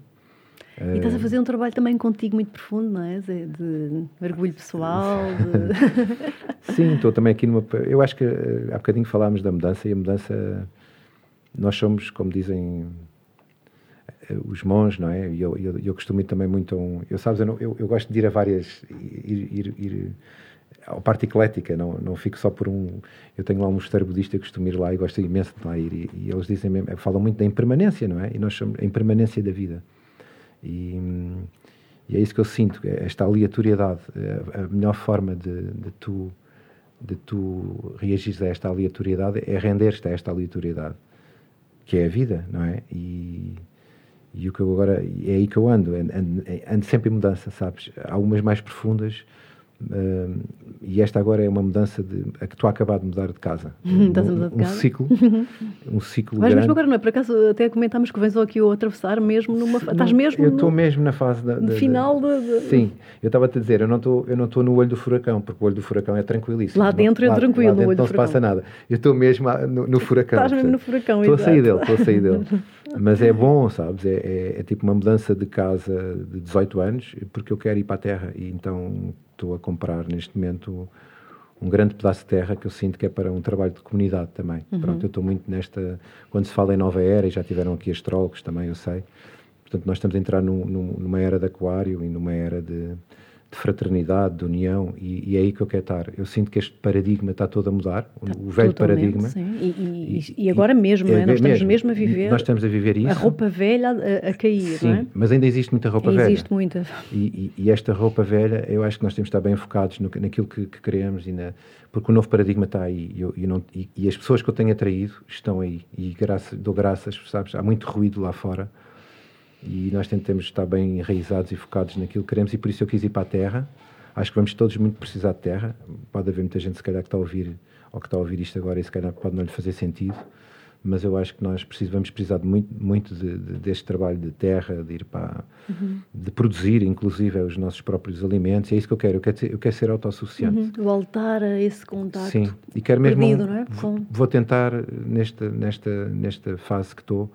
E estás a fazer um trabalho também contigo muito profundo, não é? De, de mergulho pessoal. De... <laughs> Sim, estou também aqui numa. Eu acho que há bocadinho falámos da mudança e a mudança. Nós somos, como dizem eh, os monges, não é? E eu, eu, eu, costumo ir também muito a um. Eu, sabes, eu, eu, eu gosto de ir a várias. Ir, ir, ir à parte eclética, não, não fico só por um. Eu tenho lá um mosteiro budista, costumo ir lá e gosto imenso de lá ir. E, e, eles dizem mesmo, falam muito da impermanência, não é? E nós somos a impermanência da vida. E, e é isso que eu sinto, é esta aleatoriedade. A, a melhor forma de, de tu de tu reagires a esta aleatoriedade é render-te a esta aleatoriedade, que é a vida, não é? E e o que eu agora, é aí que eu ando, ando, ando sempre em mudança, sabes? Algumas mais profundas, uh, e esta agora é uma mudança de, a que estou a acabar de mudar de casa. <laughs> Estás um, a mudar de um casa? ciclo, um ciclo Mas mesmo agora não é? Por acaso até comentámos que vens aqui a atravessar mesmo numa... Não, estás mesmo Eu estou mesmo na fase da... No final de, de... Sim, eu estava-te a dizer, eu não estou eu não estou no olho do furacão, porque o olho do furacão é tranquilíssimo. Lá dentro é lá, tranquilo, lá dentro olho não se passa nada. Eu estou mesmo no, no furacão. Estás mesmo no furacão, Estou a sair dele, estou a sair dele. <laughs> Mas é bom, sabes? É, é, é, tipo uma mudança de casa de 18 anos, porque eu quero ir para a terra e então estou a comprar neste momento um grande pedaço de terra que eu sinto que é para um trabalho de comunidade também. Uhum. Pronto, eu estou muito nesta. Quando se fala em nova era, e já tiveram aqui astrólogos também, eu sei. Portanto, nós estamos a entrar num, numa era de aquário e numa era de de fraternidade, de união, e, e, é aí que eu quero estar. Eu sinto que este paradigma está todo a mudar, o, tá, o velho paradigma. Sim. E, e, e, agora mesmo, não é? Nós estamos mesmo a viver. Nós estamos a viver isso. A roupa velha a, a cair, sim, não é? mas ainda existe muita roupa velha. Existe muita. E, esta roupa velha, eu acho que nós temos de estar bem focados no, naquilo que, que queremos, e na, porque o novo paradigma está aí. Eu, eu não, e, as pessoas que eu tenho atraído estão aí. E graça, dou graças, sabes? Há muito ruído lá fora e nós tentamos estar bem enraizados e focados naquilo que queremos e por isso eu quis ir para a Terra Acho que vamos todos muito precisar de terra. Pode haver muita gente, se calhar, que está a ouvir ou que está a ouvir isto agora e se calhar pode não lhe fazer sentido, mas eu acho que nós vamos precisar de muito, muito de, de, deste trabalho de terra, de ir para. Uhum. de produzir, inclusive, os nossos próprios alimentos. É isso que eu quero. Eu quero ser, eu quero ser autossuficiente. Uhum. Voltar a esse contato. Sim, e quero mesmo. Perdido, é? vou, vou tentar, nesta, nesta, nesta fase que estou,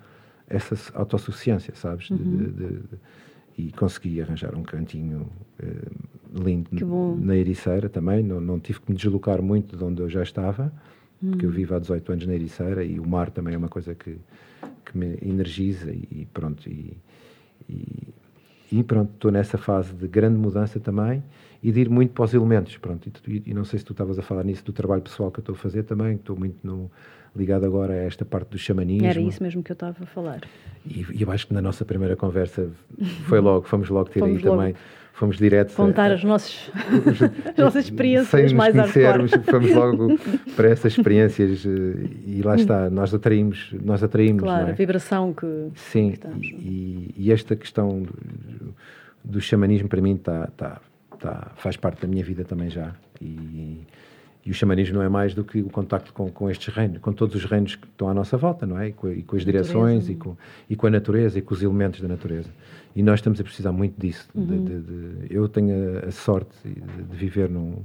essa autossuficiência, sabes? Uhum. De, de, e consegui arranjar um cantinho uh, lindo na Ericeira também. Não, não, tive que me deslocar muito de onde eu já estava, hum. porque eu hum. vivo há 18 anos na Ericeira e o mar também é uma coisa que, que me energiza e, pronto. E, e, e pronto, estou nessa fase de grande mudança também e de ir muito para os elementos. Pronto, e, e não sei se tu estavas a falar nisso do trabalho pessoal que eu estou a fazer também, estou muito no ligado agora a esta parte do xamanismo. Era isso mesmo que eu estava a falar. E, e eu acho que na nossa primeira conversa foi logo, fomos logo ter fomos aí logo também, fomos direto contar a, as, nossas, <laughs> <laughs> as nossas experiências mais conhecermos, fomos logo <laughs> para essas experiências eh, e lá está, nós atraímos, nós atraímos. Claro, é? a vibração que Sim, que e, e, esta questão do xamanismo para mim tá, tá, tá, faz parte da minha vida também já. E, e o xamanismo não é mais do que o contacto com, com estes reinos, com todos os reinos que estão à nossa volta, não é? E com, e com as direções e com, e com a natureza e com os elementos da natureza. E nós estamos a precisar muito disso. Uhum. De, de, de, eu tenho a, a sorte de, viver num.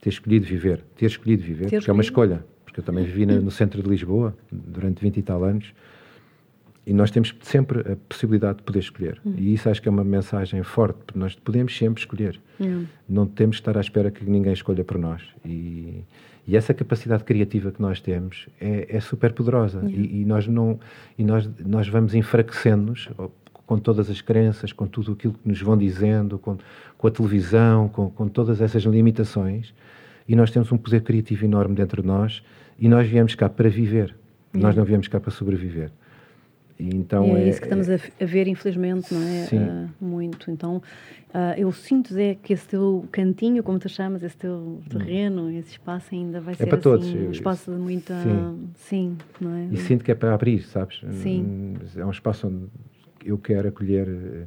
ter escolhido viver. Ter escolhido viver, ter porque escolhido. é uma escolha. Porque eu também vivi na, no centro de Lisboa durante 20 e tal anos e nós temos sempre a possibilidade de poder escolher. Uhum. E isso acho que é uma mensagem forte, porque nós podemos sempre escolher. Uhum. Não temos que estar à espera que ninguém escolha por nós. E, e essa capacidade criativa que nós temos é, é super poderosa. Uhum. E, e, nós, não, e nós, nós vamos enfraquecendo-nos com todas as crenças, com tudo aquilo que nos vão dizendo, com, com a televisão, com, com todas essas limitações. E nós temos um poder criativo enorme dentro de nós e nós viemos cá para viver. Nós não viemos cá para sobreviver. Então é, é, isso que estamos a, a, ver, infelizmente, não é? Uh, muito. Então, uh, eu sinto, Zé, que esse teu cantinho, como tu chamas, esse teu hum. terreno, esse espaço ainda vai é ser para todos. Assim, um espaço de muita. Sim. sim, não é? E sinto que é para abrir, sabes? Sim. É um espaço onde eu quero acolher. Eh,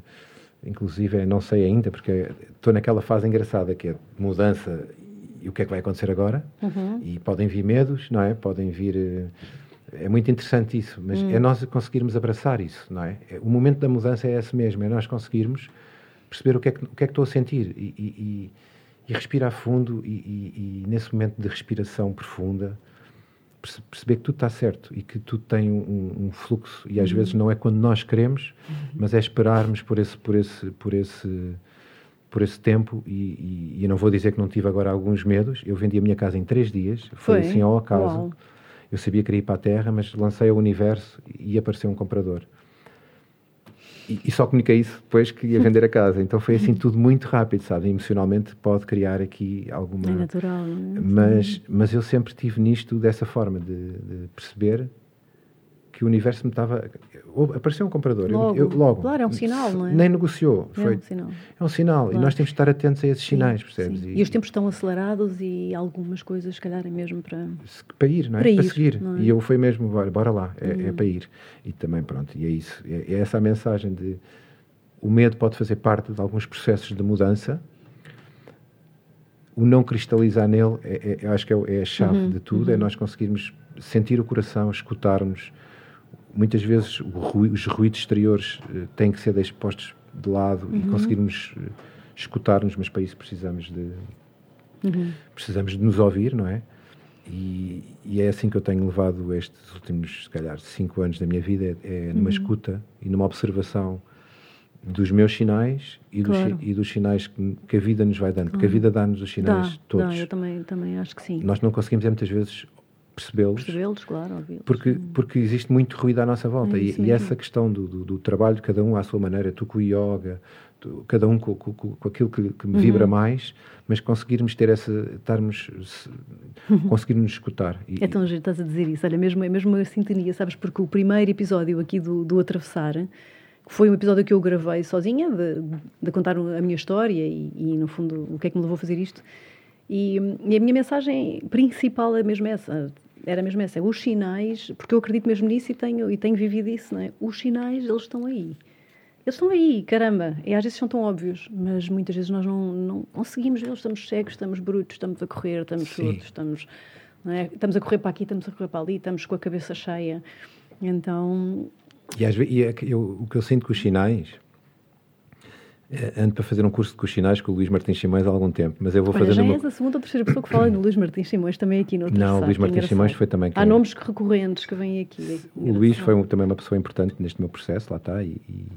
inclusive, não sei ainda, porque estou naquela fase engraçada que é mudança e o que é que vai acontecer agora. Uhum. E podem vir medos, não é? Podem vir é muito interessante isso, mas hum. é nós conseguirmos abraçar isso, não é? é? O momento da mudança é esse mesmo, é nós conseguirmos perceber o que é que, o que, é que estou a sentir e, e, e respirar fundo e, e, nesse momento de respiração profunda perceber que tudo está certo e que tudo tem um, um fluxo e às uhum. vezes não é quando nós queremos, uhum. mas é esperarmos por esse por esse por esse por esse tempo e, e, eu não vou dizer que não tive agora alguns medos. Eu vendi a minha casa em três dias, foi, foi? assim ao acaso. Uau. Eu sabia que queria ir para a Terra, mas lancei ao universo e apareceu um comprador. E, e, só comuniquei isso depois que ia vender a casa. Então foi assim tudo muito rápido, sabe? Emocionalmente pode criar aqui alguma. É natural, não é? Mas, mas eu sempre tive nisto dessa forma, de, de perceber que o universo me estava. Apareceu um comprador. Logo. Eu, eu, logo. Claro, é um sinal, não é? Nem negociou. É foi, um sinal. É um sinal. Claro. E nós temos de estar atentos a esses sinais, sim, percebes? Sim. E, e, os tempos estão acelerados e algumas coisas, se calhar, é mesmo para. Para ir, não é? Para, para ir, seguir. É? E eu fui mesmo, bora, bora lá, é, hum. é, para ir. E também, pronto, e é isso. É, é essa a mensagem de. O medo pode fazer parte de alguns processos de mudança o não cristalizar nele, é, é, eu acho que é, é a chave uhum, de tudo, é uhum. é nós conseguirmos sentir o coração, escutarmos, muitas vezes os ruídos exteriores uh, têm que ser expostos de lado uhum. e conseguirmos uh, escutar-nos, mas para isso precisamos de uhum. precisamos de nos ouvir, não é? E, e, é assim que eu tenho levado estes últimos, se calhar, cinco anos da minha vida, é, é numa uhum. escuta e numa observação dos meus sinais e, claro. dos, e dos, sinais que, que, a vida nos vai dando, porque a vida dá-nos os sinais dá, todos. Dá, eu também, também acho que sim. Nós não conseguimos, é, muitas vezes, percebê-los. Percebê-los, claro, ouvi-los. Porque, porque existe muito ruído à nossa volta. É e, e, essa questão do, do, do, trabalho, cada um à sua maneira, tu com o yoga, tu, cada um com, com, com aquilo que, que me uhum. vibra mais, mas conseguirmos ter essa. estarmos. conseguirmos escutar. E, é tão giro, estás a dizer isso. Olha, mesmo, é mesmo uma sintonia, sabes? Porque o primeiro episódio aqui do, do Atravessar foi um episódio que eu gravei sozinha, de, de contar a minha história e, e, no fundo, o que é que me levou a fazer isto. E, e, a minha mensagem principal é mesmo essa era mesmo essa, os sinais, porque eu acredito mesmo nisso e tenho, e tenho vivido isso, não é? Os sinais, eles estão aí. Eles estão aí, caramba. E às vezes são tão óbvios, mas muitas vezes nós não, não conseguimos vê-los. Estamos cegos, estamos brutos, estamos a correr, estamos surdos, estamos, é? estamos a correr para aqui, estamos a correr para ali, estamos com a cabeça cheia. Então. E, às vezes, e é eu, o que eu sinto com os sinais ando para fazer um curso de cochinais com o Luís Martins Simões há algum tempo, mas eu vou Olha, fazer... já és a segunda ou terceira pessoa que fala no Luís Martins Simões, também aqui no Não, o Luís Martins Simões foi também... Há nomes recorrentes que vêm aqui. O Luís foi um, também uma pessoa importante neste meu processo, lá está, e, e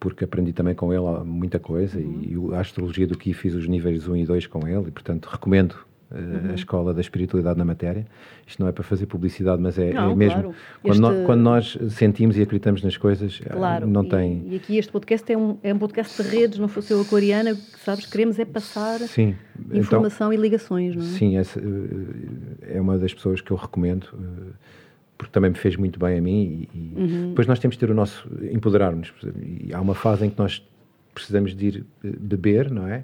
porque aprendi também com ele muita coisa, uhum. e a astrologia do que fiz os níveis 1 e 2 com ele, e portanto recomendo uhum. a escola da espiritualidade na matéria. Isto não é para fazer publicidade, mas é, é não, é mesmo. Claro. Quando, este... nós, quando, nós, sentimos e acreditamos nas coisas, eh, claro. não tem. E, aqui este podcast é um, é um podcast de redes, não fosse eu aquariana, que sabes, queremos é passar sim. informação então, e ligações, não é? Sim, essa, eh, é uma das pessoas que eu recomendo eh, porque também me fez muito bem a mim e, e uhum. depois nós temos de ter o nosso empoderar-nos e há uma fase em que nós precisamos de ir beber, não é?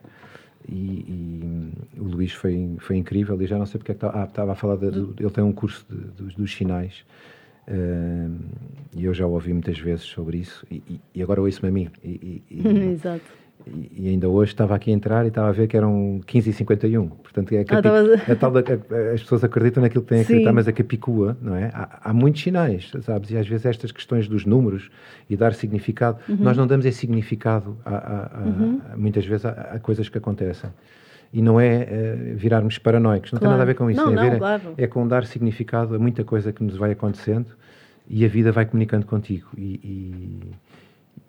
E, e, o Luís foi, foi incrível e já não sei porque é que estava, ah, estava a falar de, do, ele tem um curso de, dos, dos, sinais uh, e eu já ouvi muitas vezes sobre isso e, e agora ouço-me a mim <laughs> Exato E, ainda hoje estava aqui a entrar e estava a ver que eram 15h51. Portanto, é capi... ah, a tal da, a, as pessoas acreditam naquilo que têm a acreditar, mas a capicua, não é? Há, há, muitos sinais, sabes? E às vezes estas questões dos números e dar significado, uhum. nós não damos esse significado, a, uhum. muitas vezes, a, coisas que acontecem. E não é, é virarmos paranoicos, não claro. tem nada a ver com isso. Não, tem não, ver, claro. é, é com dar significado a muita coisa que nos vai acontecendo e a vida vai comunicando contigo. e, e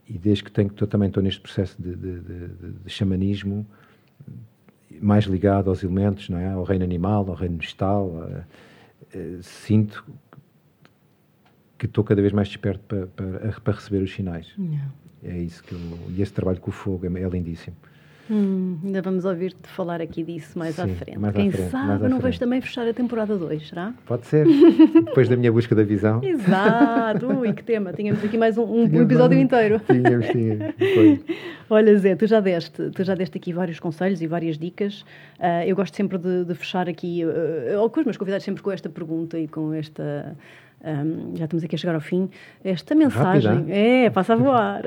e desde que tenho, tô, também estou neste processo de, de, de, de, xamanismo, mais ligado aos elementos, não é? ao reino animal, ao reino vegetal, sinto que estou cada vez mais desperto para, para, para receber os sinais. É isso que eu, e esse trabalho com o fogo é, é lindíssimo. Hum, ainda vamos ouvir-te falar aqui disso mais Sim, à frente. Mais Quem à frente, sabe, não vais também fechar a temporada 2, será? Pode ser. <laughs> Depois da minha busca da visão. Exato. Ui, que tema. Tínhamos aqui mais um, um episódio inteiro. <laughs> Tínhamos, tínhamos. Olha, Zé, tu já, deste, tu já deste aqui vários conselhos e várias dicas. Uh, eu gosto sempre de, de fechar aqui, uh, ou com os meus convidados, sempre com esta pergunta e com esta um, já estamos aqui a chegar ao fim. Esta mensagem. Rápida. É, passa a voar.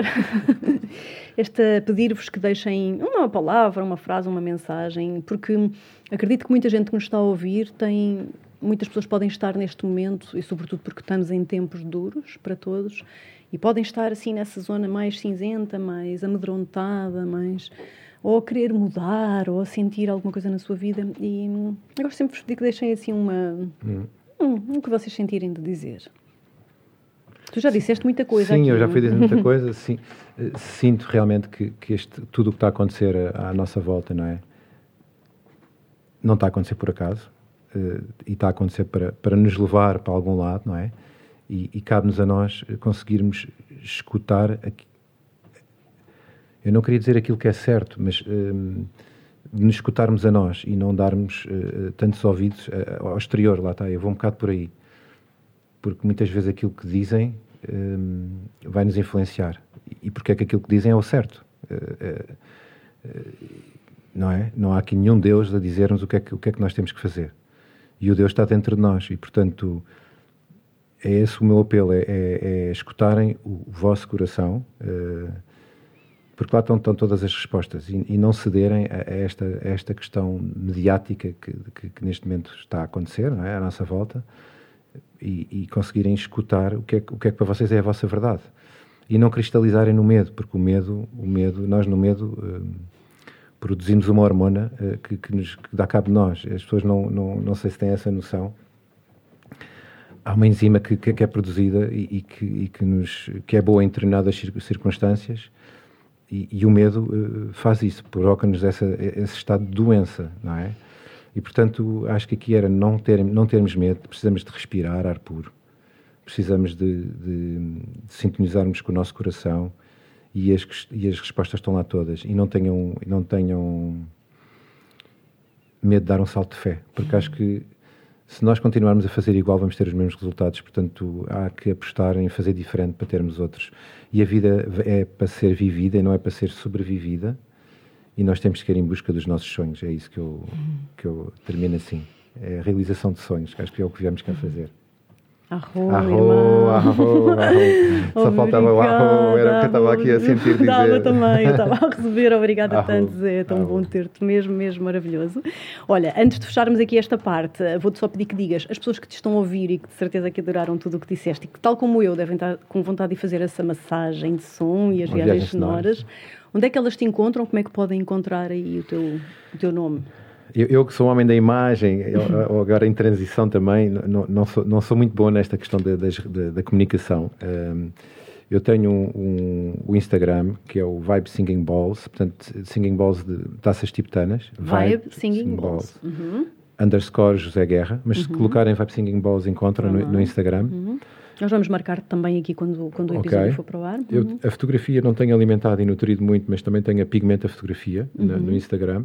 <laughs> Esta pedir-vos que deixem uma palavra, uma frase, uma mensagem, porque acredito que muita gente que nos está a ouvir tem. Muitas pessoas podem estar neste momento, e sobretudo porque estamos em tempos duros para todos, e podem estar assim nessa zona mais cinzenta, mais amedrontada, mais ou a querer mudar, ou a sentir alguma coisa na sua vida. E eu gosto sempre de que deixem assim uma, hum. Hum, o que vocês sentirem de dizer. Tu já disseste muita coisa Sim, aqui, eu já fui dizer muita <laughs> coisa. Sim, eh, sinto realmente que, que este, tudo o que está a acontecer à, nossa volta, não é? Não está a acontecer por acaso. Uh, e está a acontecer para, para nos levar para algum lado, não é? E, e cabe-nos a nós conseguirmos escutar. Aqui. Eu não queria dizer aquilo que é certo, mas. Uh, de nos escutarmos a nós e não darmos uh, tantos ouvidos uh, ao exterior, lá está, eu vou um bocado por aí. Porque muitas vezes aquilo que dizem um, vai nos influenciar. E porque é que aquilo que dizem é o certo. Uh, não é? Não há aqui nenhum Deus a dizer-nos o, que é que, o que é que nós temos que fazer. E o Deus está dentro de nós. E, portanto, é esse o meu apelo: é, é, é escutarem o, vosso coração porque lá estão, estão todas as respostas e, e não cederem a, a, esta, a esta questão mediática que, que, que, neste momento está a acontecer é? à nossa volta e, e, conseguirem escutar o que, é, o que é que para vocês é a vossa verdade e não cristalizarem no medo, porque o medo, o medo nós no medo hum, produzimos uma hormona uh, que, que, nos que dá cabo de nós. As pessoas não, não, não sei se têm essa noção. Há uma enzima que, que, é produzida e, e, que, e que, nos, que é boa em determinadas circunstâncias e, e o medo uh, faz isso, provoca-nos esse estado de doença, não é? E, portanto, acho que aqui era não, ter, não termos medo, precisamos de respirar ar puro, precisamos de, de, de sintonizarmos com o nosso coração e as, e as respostas estão lá todas. E não tenham, não tenham medo de dar um salto de fé, porque acho que se nós continuarmos a fazer igual, vamos ter os mesmos resultados. Portanto, há que apostar em fazer diferente para termos outros. E a vida é para ser vivida e não é para ser sobrevivida. E nós temos que ir em busca dos nossos sonhos. É isso que eu, que eu termino assim. É a realização de sonhos, que acho que é o que viemos cá fazer. Arro, arro, arro, arro. <laughs> Só faltava o arro, era o que eu estava aqui a sentir dizer. Estava também, eu estava a receber, obrigada arro, tanto, Zé, é tão arro. bom ter-te, mesmo, mesmo maravilhoso. Olha, antes de fecharmos aqui esta parte, vou-te só pedir que digas, as pessoas que te estão a ouvir e que de certeza que adoraram tudo o que disseste e que, tal como eu, devem estar com vontade de fazer essa massagem de som e as viagens, viagens sonoras, onde é que elas te encontram? Como é que podem encontrar aí o teu, o teu nome? Eu, eu, que sou um homem da imagem, eu, agora em transição também, não, não, sou, não sou muito bom nesta questão da, da, da comunicação. Um, eu tenho um, um, o Instagram, que é o Vibe Singing Balls, portanto, Singing Balls de taças tibetanas. Vibe, Vibe Singing, Singing, Balls. balls. Uhum. Underscore José Guerra, mas uhum. se colocarem Vibe Singing Balls encontram uhum. no, no, Instagram. Uhum. Nós vamos marcar também aqui quando, quando o episódio okay. for para o ar. Eu, uhum. a fotografia não tenho alimentado e nutrido muito, mas também tenho a pigmenta fotografia no, no Instagram.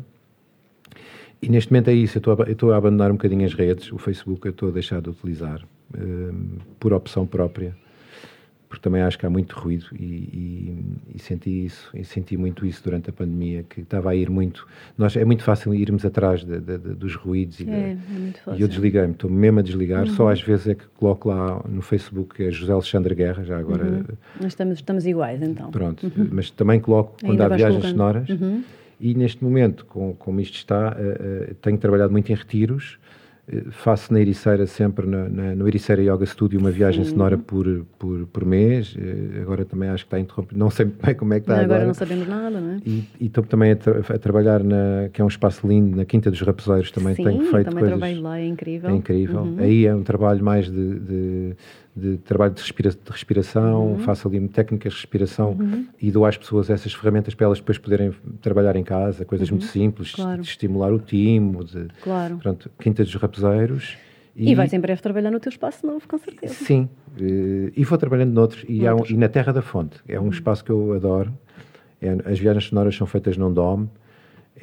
E neste momento é isso, eu estou a, a, abandonar um bocadinho as redes, o Facebook eu estou a deixar de utilizar, um, por opção própria, porque também acho que há muito ruído e, e, e, senti isso, e senti muito isso durante a pandemia, que estava a ir muito. Nós, é muito fácil irmos atrás de, de, de, dos ruídos e, é, é e eu desliguei-me, estou mesmo a desligar, uhum. só às vezes é que coloco lá no Facebook é José Alexandre Guerra, já agora. Uhum. Nós estamos, estamos iguais então. Pronto, uhum. mas também coloco quando Ainda há viagens colocando. sonoras. E neste momento, com, como isto está, uh, tenho trabalhado muito em retiros faço na Ericeira sempre, na, na, no Ericeira Yoga Studio, uma viagem Sim. sonora por, por, por mês. Eh, agora também acho que está interrompido, não sei bem como é que está não, agora. Agora não sabemos nada, não é? E, e estou também a, tra a, trabalhar, na, que é um espaço lindo, na Quinta dos Rapeseiros, também Sim, tenho feito também coisas... trabalho lá, é incrível. É incrível. Uhum. Aí é um trabalho mais de, de de trabalho de, respira de respiração, uhum. faço ali técnicas de respiração uhum. e dou às pessoas essas ferramentas para elas depois poderem trabalhar em casa, coisas uhum. muito simples, claro. de estimular o timo, de claro. pronto, Quinta dos Rapeseiros. E, e vais em breve trabalhar no teu espaço novo, com certeza. Sim, eh, e vou trabalhando noutros. E, um, e na Terra da Fonte, é um uhum. espaço que eu adoro. É, as viagens sonoras são feitas num dome.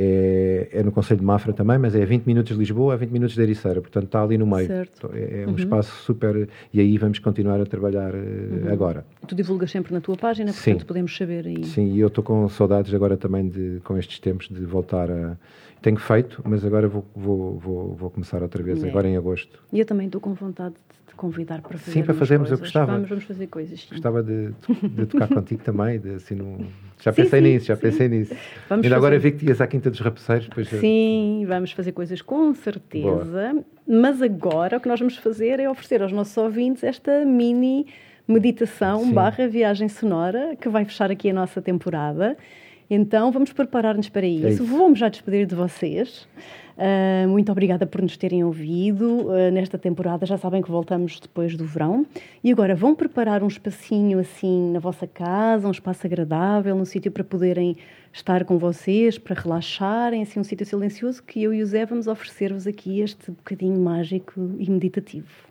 É, é, no Conselho de Mafra também, mas é a 20 minutos de Lisboa, a 20 minutos de Ericeira, portanto está ali no meio. Certo. É, é um uhum. espaço super. E aí vamos continuar a trabalhar uh, uhum. agora. Tu divulgas sempre na tua página, portanto Sim. podemos saber aí. Sim, e eu estou com saudades agora também de, com estes tempos de voltar a tenho feito, mas agora vou, vou, vou, vou começar outra vez, é. agora em agosto. E eu também estou com vontade de te convidar para fazer Sim, para fazermos, coisas. eu gostava. Vamos, vamos fazer coisas. Sim. Gostava de, de tocar <laughs> contigo também, de, assim, num... já sim, pensei sim, nisso, já pensei nisso. Vamos Ainda fazer... agora vi que ias à Quinta dos Rapaceiros. Depois sim, vamos fazer coisas com certeza, Boa. mas agora o que nós vamos fazer é oferecer aos nossos ouvintes esta mini meditação barra viagem sonora que vai fechar aqui a nossa temporada. Então vamos preparar-nos para isso. É isso. Vamos já despedir de vocês. Uh, muito obrigada por nos terem ouvido uh, nesta temporada. Já sabem que voltamos depois do verão. E agora vão preparar um espacinho assim na vossa casa, um espaço agradável, um sítio para poderem estar com vocês, para relaxarem, assim um sítio silencioso que eu e o Zé vamos oferecer-vos aqui este bocadinho mágico e meditativo.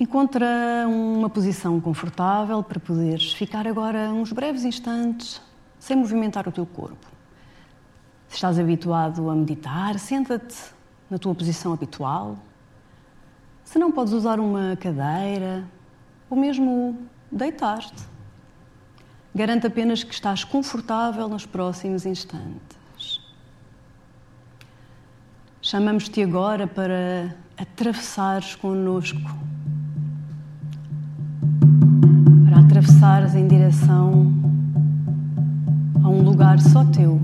Encontra uma posição confortável para poderes ficar agora uns breves instantes sem movimentar o teu corpo. Se estás habituado a meditar, senta-te na tua posição habitual. Se não, podes usar uma cadeira ou mesmo deitar-te. Garante apenas que estás confortável nos próximos instantes. Chamamos-te agora para atravessares connosco atravessares em direção a um lugar só teu.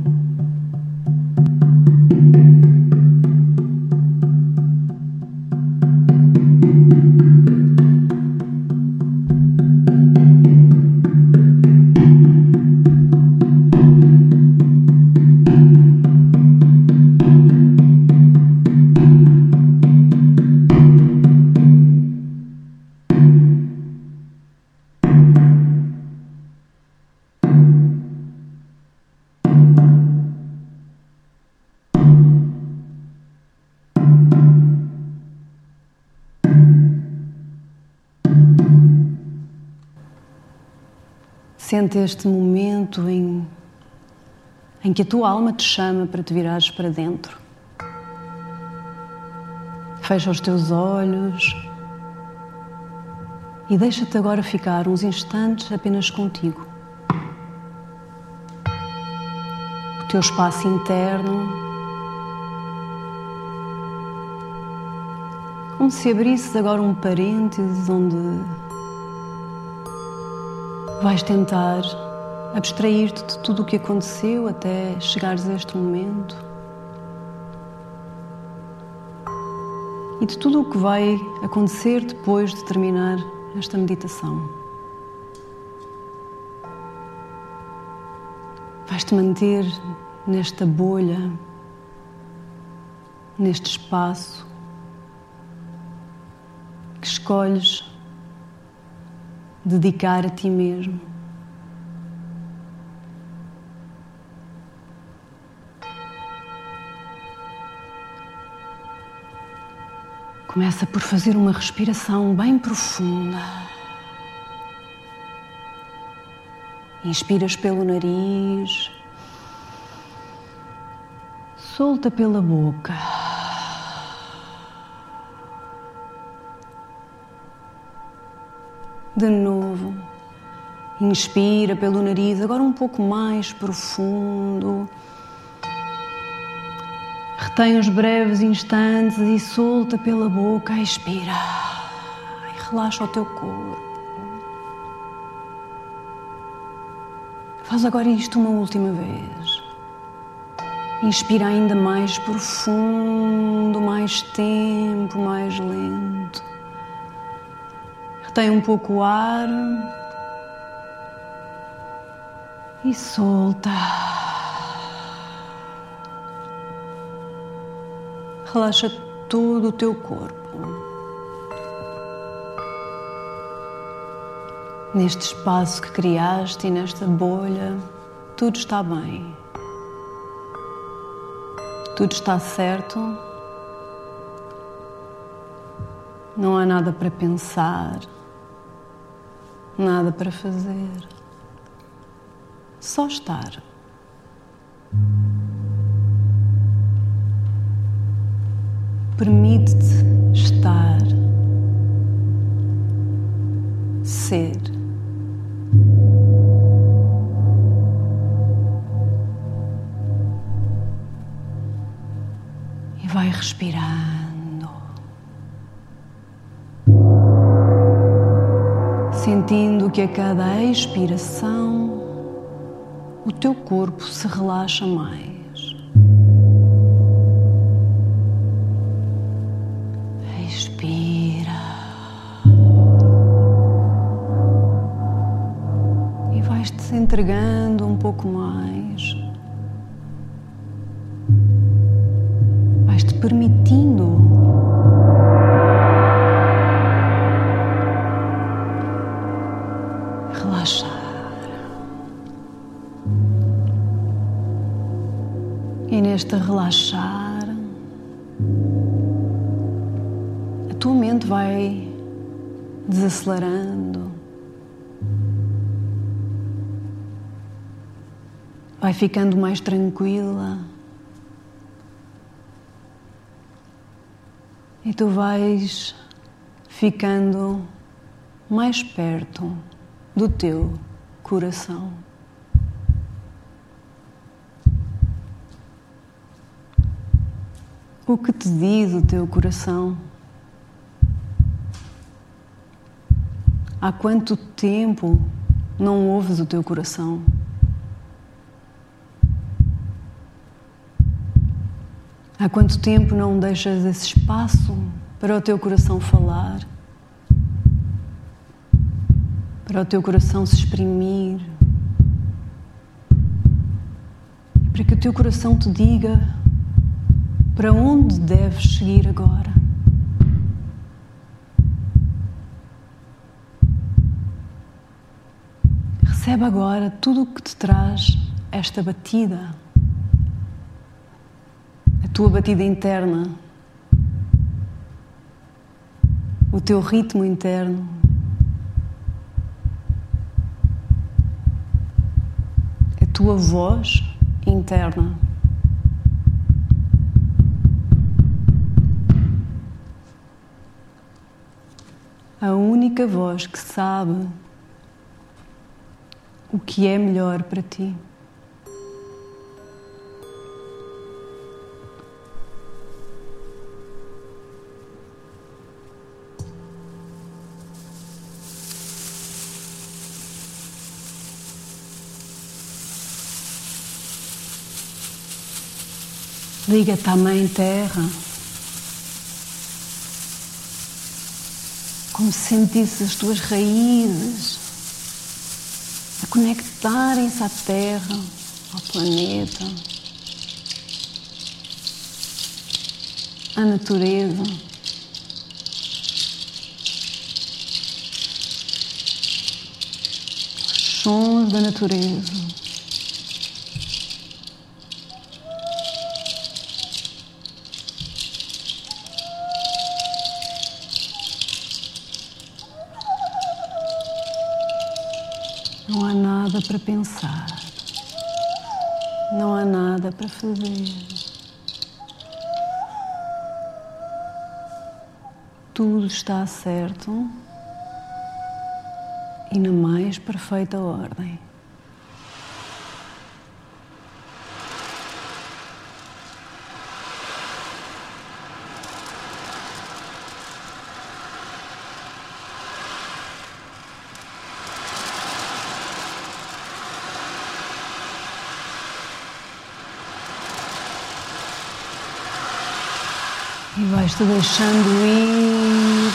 Este momento em, em que a tua alma te chama para te virares para dentro. Fecha os teus olhos e deixa-te agora ficar uns instantes apenas contigo. O teu espaço interno, como se abrisses agora um parênteses onde Vais tentar abstrair-te de tudo o que aconteceu até chegares a este momento e de tudo o que vai acontecer depois de terminar esta meditação. Vais-te manter nesta bolha, neste espaço que escolhes dedicar a ti mesmo. Começa por fazer uma respiração bem profunda. Inspiras pelo nariz, solta pela boca. De novo. Inspira pelo nariz, agora um pouco mais profundo. Retém os breves instantes e solta pela boca. Expira. E relaxa o teu corpo. Faz agora isto uma última vez. Inspira ainda mais profundo, mais tempo, mais lento. Retém um pouco o ar e solta. Relaxa todo o teu corpo. Neste espaço que criaste e nesta bolha, tudo está bem. Tudo está certo. Não há nada para pensar, nada para fazer. Só estar. Permite-te estar, ser. Sentindo que a cada expiração o teu corpo se relaxa mais. Respira. E vais-te se entregando um pouco mais. Relaxar. E neste relaxar, a tua mente vai desacelerando, vai ficando mais tranquila. E tu vais ficando mais perto do teu coração. O que te diz o teu coração? Há quanto tempo não ouves o teu coração? Há quanto tempo não deixas esse espaço para o teu coração falar? Para o teu coração se exprimir? Para que o teu coração te diga para onde deves seguir agora? Recebe agora tudo o que te traz esta batida, a tua batida interna, o teu ritmo interno. Tua voz interna. a única voz que sabe o que é melhor para ti. Liga-te à Mãe Terra. como se sentisse as tuas raízes a conectarem-se à Terra, ao planeta, à natureza. Os sons da natureza. Para pensar. Não há nada para fazer. Tudo está certo. e na mais perfeita ordem. E vais-te deixando ir.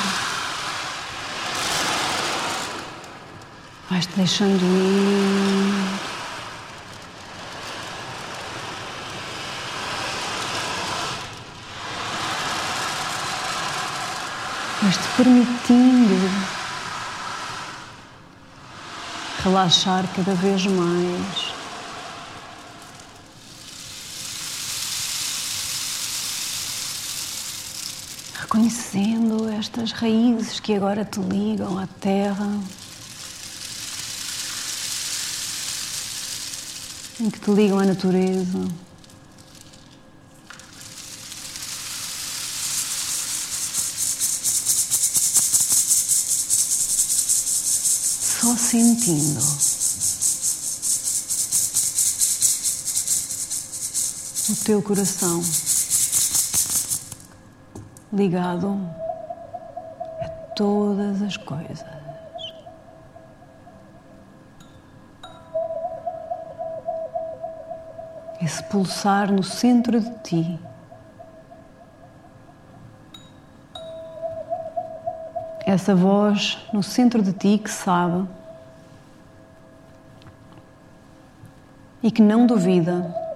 Vais-te deixando ir. Vais-te permitindo relaxar cada vez mais. Reconhecendo estas raízes que agora te ligam à terra, em que te ligam à natureza. Só sentindo. O teu coração ligado a todas as coisas. Esse pulsar no centro de ti. Essa voz no centro de ti que sabe e que não duvida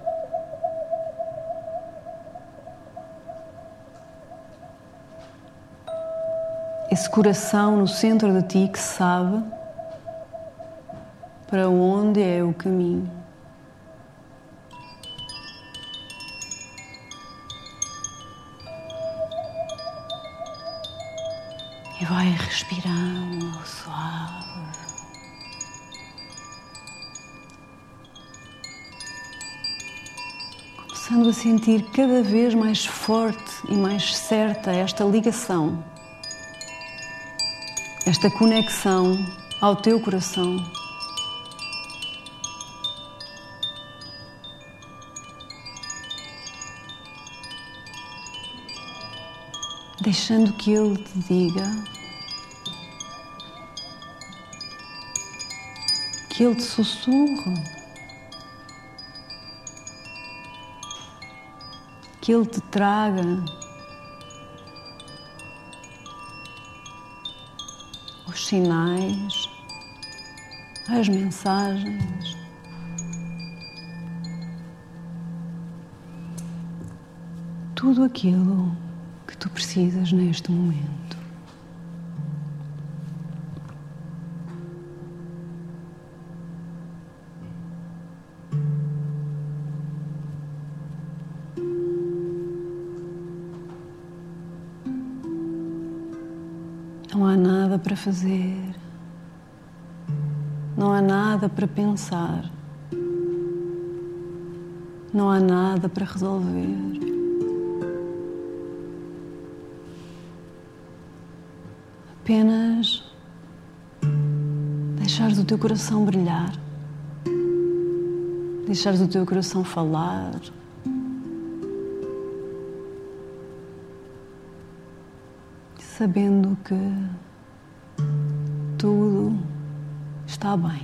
coração no centro de ti que sabe para onde é o caminho. E vai respirando suave. Começando a sentir cada vez mais forte e mais certa esta ligação esta conexão ao teu coração. Deixando que Ele te diga, que Ele te sussurre, que Ele te traga os sinais, as mensagens. Tudo aquilo que tu precisas neste momento. Não há nada para fazer, não há nada para pensar, não há nada para resolver. Apenas deixares o teu coração brilhar, deixares o teu coração falar. sabendo que está.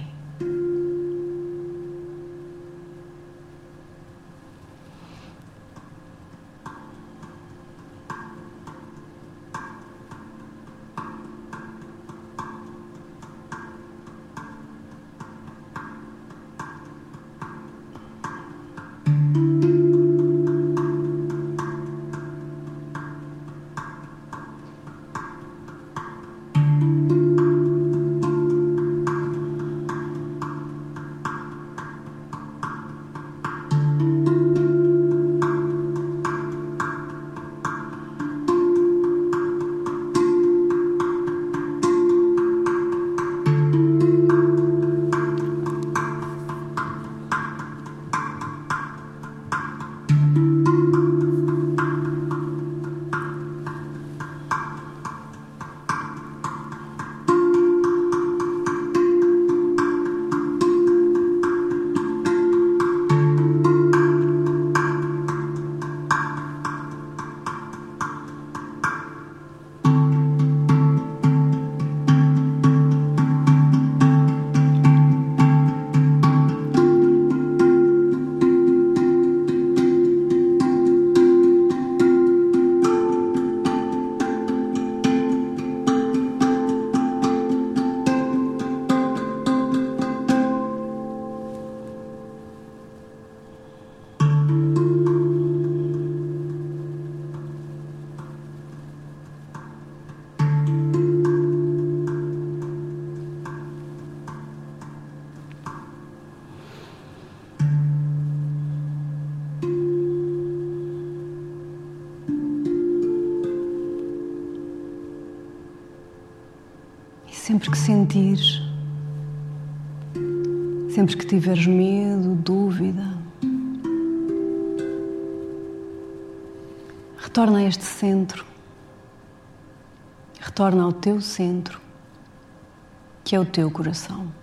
Tiveres medo, dúvida, retorna a este centro, retorna ao teu centro, que é o teu coração.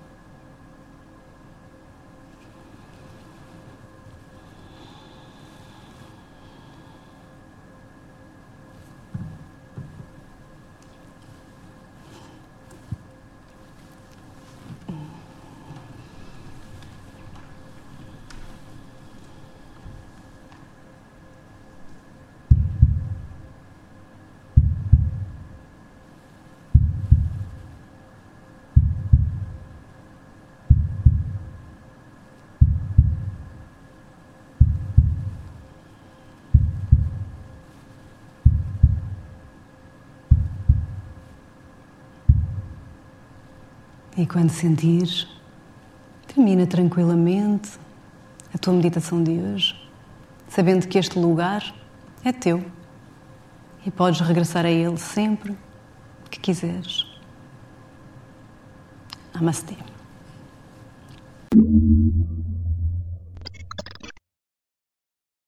E quando sentires, termina tranquilamente a tua meditação de hoje, sabendo que este lugar é teu e podes regressar a ele sempre que quiseres. Namastê.